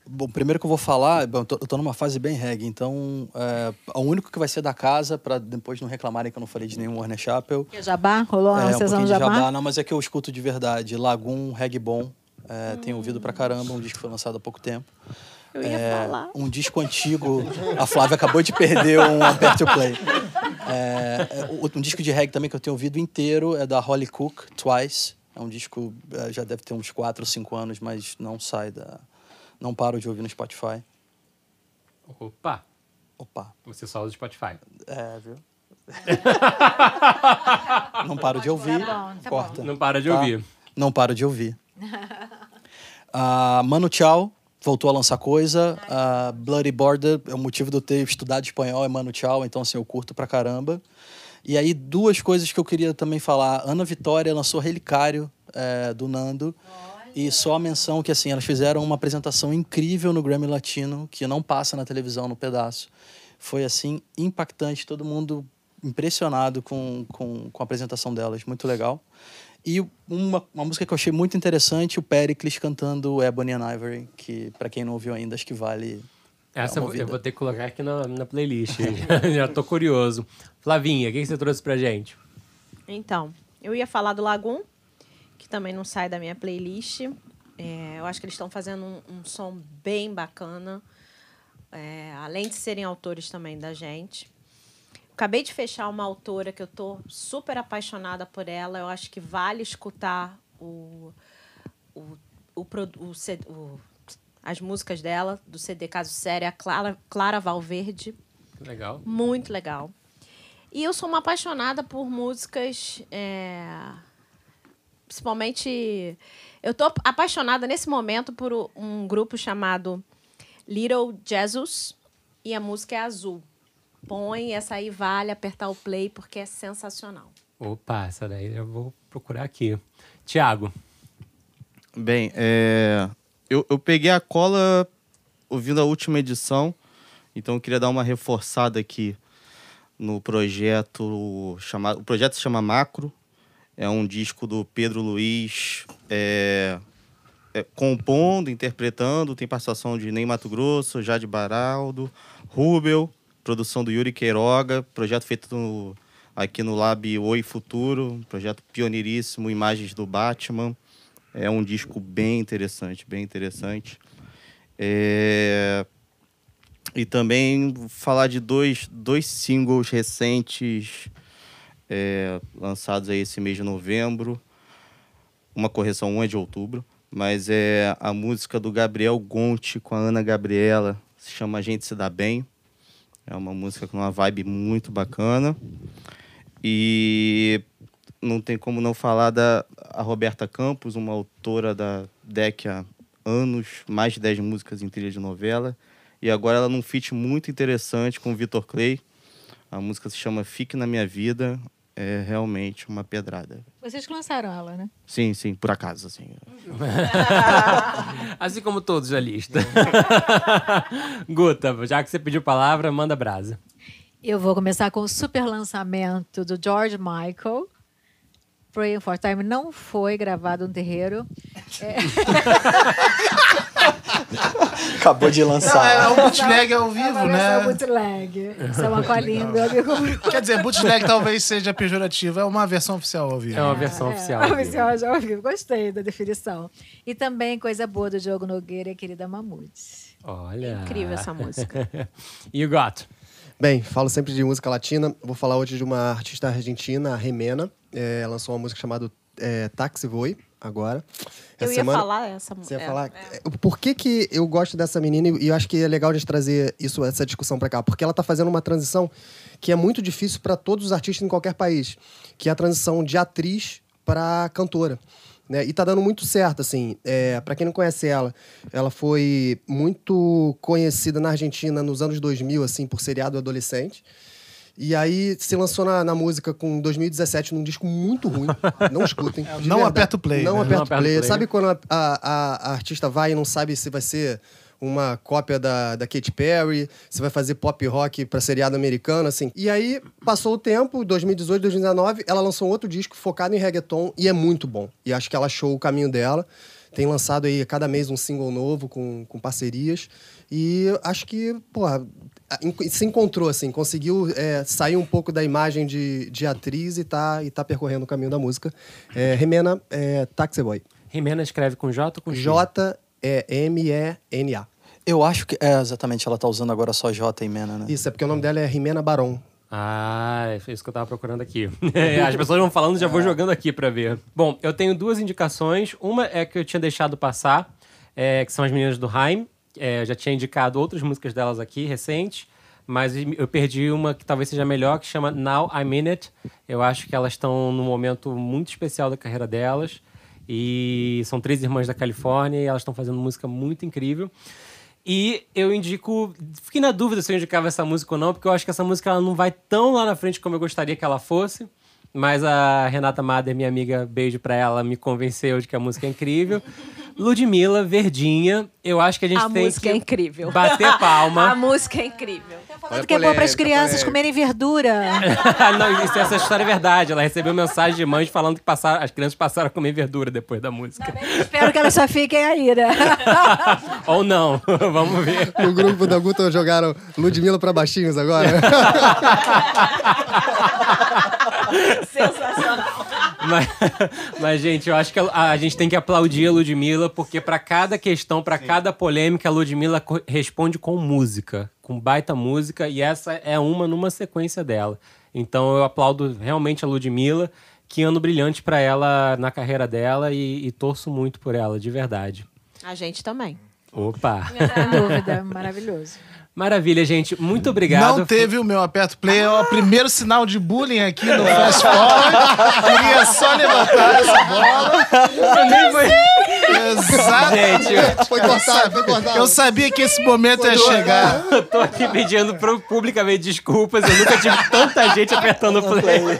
Bom, primeiro que eu vou falar, bom, eu, tô, eu tô numa fase bem reggae, então é, o único que vai ser da casa, para depois não reclamarem que eu não falei de nenhum Warner Chapel. Que é Jabá? Rolou uma é, sessão um Jabá? Jabá? Não, mas é que eu escuto de verdade. Lagoon, reggae bom, é, hum. tenho ouvido pra caramba, um disco que foi lançado há pouco tempo. Eu ia é, falar. Um disco antigo. A Flávia acabou de perder um Aperto Play. É, é um disco de reggae também que eu tenho ouvido inteiro é da Holly Cook, Twice. É um disco, é, já deve ter uns 4 ou 5 anos, mas não sai da. Não paro de ouvir no Spotify. Opa! Opa. Você só usa o Spotify. É, viu? não paro de ouvir. Tá bom, tá corta. Não para de tá? ouvir. Não paro de ouvir. Uh, Mano Tchau, voltou a lançar coisa. Uh, Bloody Border, é o motivo de eu ter estudado espanhol, é Mano Tchau, então assim, eu curto pra caramba. E aí, duas coisas que eu queria também falar. Ana Vitória lançou Relicário, é, do Nando. E só a menção que, assim, elas fizeram uma apresentação incrível no Grammy Latino, que não passa na televisão, no pedaço. Foi, assim, impactante. Todo mundo impressionado com, com, com a apresentação delas. Muito legal. E uma, uma música que eu achei muito interessante, o Pericles cantando Ebony and Ivory, que para quem não ouviu ainda, acho que vale. Essa eu vou ter que colocar aqui na, na playlist. Já tô curioso. Flavinha, o que você trouxe pra gente? Então, eu ia falar do Lagoon, que também não sai da minha playlist. É, eu acho que eles estão fazendo um, um, som bem bacana. É, além de serem autores também da gente. Acabei de fechar uma autora que eu tô super apaixonada por ela. Eu acho que vale escutar o, o, o, o, o as músicas dela, do CD Caso Sério, a Clara, Clara Valverde. Legal. Muito legal. E eu sou uma apaixonada por músicas. É, principalmente. Eu tô apaixonada nesse momento por um grupo chamado Little Jesus. E a música é azul põe, essa aí vale apertar o play porque é sensacional. Opa, essa daí eu vou procurar aqui. Tiago. Bem, é, eu, eu peguei a cola ouvindo a última edição, então eu queria dar uma reforçada aqui no projeto chamado. O projeto se chama Macro. É um disco do Pedro Luiz é, é, compondo, interpretando. Tem participação de Ney Mato Grosso, Jade Baraldo, Rubel produção do Yuri Queiroga, projeto feito no, aqui no Lab Oi Futuro, projeto pioneiríssimo, imagens do Batman. É um disco bem interessante, bem interessante. É... E também falar de dois, dois singles recentes é, lançados aí esse mês de novembro. Uma correção, um é de outubro. Mas é a música do Gabriel Gonti com a Ana Gabriela, se chama A Gente Se Dá Bem. É uma música com uma vibe muito bacana. E não tem como não falar da Roberta Campos, uma autora da DEC há anos, mais de 10 músicas em trilha de novela. E agora ela num feat muito interessante com o Vitor Clay. A música se chama Fique na Minha Vida. É realmente uma pedrada. Vocês que lançaram ela, né? Sim, sim, por acaso, assim. assim como todos da lista. Guta, já que você pediu palavra, manda brasa. Eu vou começar com o super lançamento do George Michael. Praying for Time não foi gravado no terreiro. É... Acabou de lançar. Não, é o bootleg ao vivo, é né? É o bootleg. Isso é uma colinha meu amigo. Quer dizer, bootleg talvez seja pejorativo, é uma versão oficial ao vivo. É uma versão é, oficial. É uma versão ao vivo. Gostei da definição. E também coisa boa do Diogo Nogueira e querida Mamute. Olha. incrível essa música. e o gato? Bem, falo sempre de música latina. Vou falar hoje de uma artista argentina, a Remena. É, lançou uma música chamada é, Taxi Voe, agora. Essa eu ia semana, falar essa música. Você ia falar. É. Por que, que eu gosto dessa menina e eu acho que é legal a gente trazer isso, essa discussão para cá? Porque ela tá fazendo uma transição que é muito difícil para todos os artistas em qualquer país, que é a transição de atriz para cantora. Né? E tá dando muito certo, assim. É, para quem não conhece ela, ela foi muito conhecida na Argentina nos anos 2000, assim, por seriado adolescente. E aí se lançou na, na, música com 2017 num disco muito ruim. Não escutem. não aperta o play. Não né? aperta o play. play. Sabe quando a, a, a, artista vai e não sabe se vai ser uma cópia da, da Katy Perry, se vai fazer pop rock para seriado americano, assim. E aí passou o tempo, 2018, 2019, ela lançou um outro disco focado em reggaeton e é muito bom. E acho que ela achou o caminho dela. Tem lançado aí cada mês um single novo com, com parcerias. E acho que, porra, se encontrou, assim, conseguiu é, sair um pouco da imagem de, de atriz e tá, e tá percorrendo o caminho da música. É, Remena é Taxi Boy. Remena escreve com J ou com X? J M-E-N-A. Eu acho que é exatamente, ela tá usando agora só J e Mena, né? Isso, é porque o nome dela é Rimena Baron. Ah, é isso que eu tava procurando aqui. As pessoas vão falando, já vou jogando aqui para ver. Bom, eu tenho duas indicações. Uma é que eu tinha deixado passar, é, que são as meninas do Haim. É, eu já tinha indicado outras músicas delas aqui, recentes. Mas eu perdi uma que talvez seja melhor, que chama Now I'm In It. Eu acho que elas estão num momento muito especial da carreira delas. E são três irmãs da Califórnia e elas estão fazendo música muito incrível. E eu indico. Fiquei na dúvida se eu indicava essa música ou não, porque eu acho que essa música ela não vai tão lá na frente como eu gostaria que ela fosse. Mas a Renata Mader, minha amiga, beijo pra ela, me convenceu de que a música é incrível. Ludmilla, Verdinha, eu acho que a gente a tem música que é incrível. bater palma. a música é incrível. falando que é bom para as crianças comerem verdura. não, isso, essa história é verdade. Ela recebeu mensagem de mães falando que passaram, as crianças passaram a comer verdura depois da música. Espero que elas só fiquem aí, né? Ou não, vamos ver. No grupo da Guta jogaram Ludmilla para baixinhos agora. Sensacional. Mas, mas, gente, eu acho que a, a, gente tem que aplaudir a Ludmilla, porque para cada questão, para cada polêmica, a Ludmilla responde com música, com baita música, e essa é uma numa sequência dela. Então eu aplaudo realmente a Ludmilla. Que ano brilhante para ela na carreira dela e, e torço muito por ela, de verdade. A gente também. Opa! Sem dúvida, maravilhoso. Maravilha, gente. Muito obrigado. Não teve o meu aperto play, é o primeiro sinal de bullying aqui no Fast Forward. Queria só levantar essa bola. Eu nem foi. Exato. Gente, foi cortado, foi cortado. Eu sabia que esse momento foi ia chegar. Eu tô aqui pedindo publicamente desculpas. Eu nunca tive tanta gente apertando play.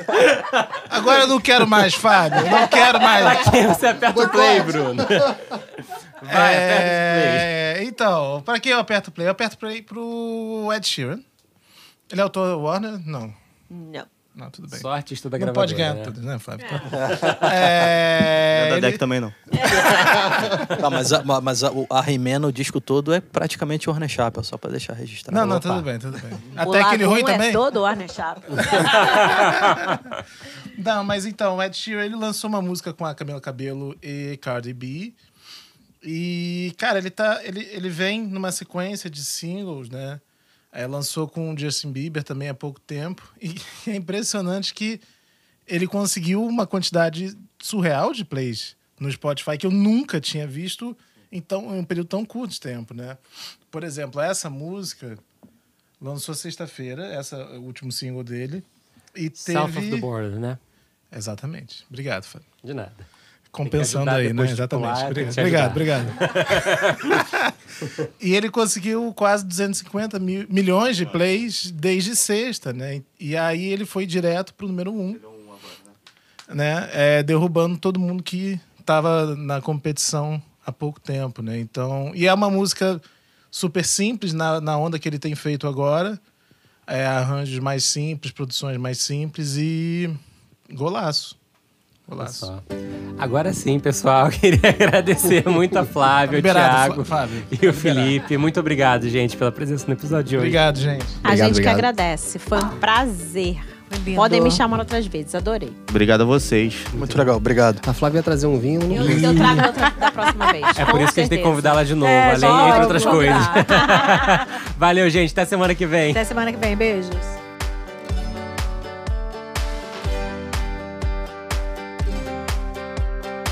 Agora eu não quero mais, Fábio. Eu não quero mais. Pra quem você aperta o play, Bruno? Vai, é... play. Então, para quem eu aperto play? Eu aperto play pro Ed Sheeran. Ele é autor Warner? Não. Não. Não, tudo bem. Só artista da gravadora. Não pode ganhar né? tudo, né, Fábio? É, é da ele... deck também não. Ah, mas a, mas a, a o disco todo, é praticamente Warner Chappell, só pra deixar registrado. Não, não, tudo bem, tudo bem. O Até aquele ruim é também. todo Warner Chappell. não, mas então, o Ed Sheeran, ele lançou uma música com a Camila Cabello e Cardi B, e, cara, ele, tá, ele, ele vem numa sequência de singles, né? É, lançou com o Justin Bieber também há pouco tempo. E é impressionante que ele conseguiu uma quantidade surreal de plays no Spotify que eu nunca tinha visto em, tão, em um período tão curto de tempo, né? Por exemplo, essa música lançou sexta-feira, essa é o último single dele. E teve... South of the Border, né? Exatamente. Obrigado, Fábio. De nada. Compensando aí, né? Exatamente. Obrigado, obrigado, obrigado. e ele conseguiu quase 250 mil, milhões de plays desde sexta, né? E aí ele foi direto pro número um. Né? É, derrubando todo mundo que estava na competição há pouco tempo, né? Então, e é uma música super simples na, na onda que ele tem feito agora. É, arranjos mais simples, produções mais simples e golaço. Golaço. Só. Agora sim, pessoal, queria agradecer muito a Flávio, o Thiago Flá- Fábio. e o Felipe. Muito obrigado, gente, pela presença no episódio de hoje. Obrigado, gente. A Obrigado, gente obrigado. que agradece. Foi um prazer. Lindo. Podem me chamar outras vezes, adorei. Obrigado a vocês. Muito legal, obrigado. A Flávia ia trazer um vinho. Eu, eu trago outra da próxima vez. É por isso que a gente tem que certeza. convidar ela de novo, É, além entre outras coisas. Valeu, gente. Até semana que vem. Até semana que vem. Beijos.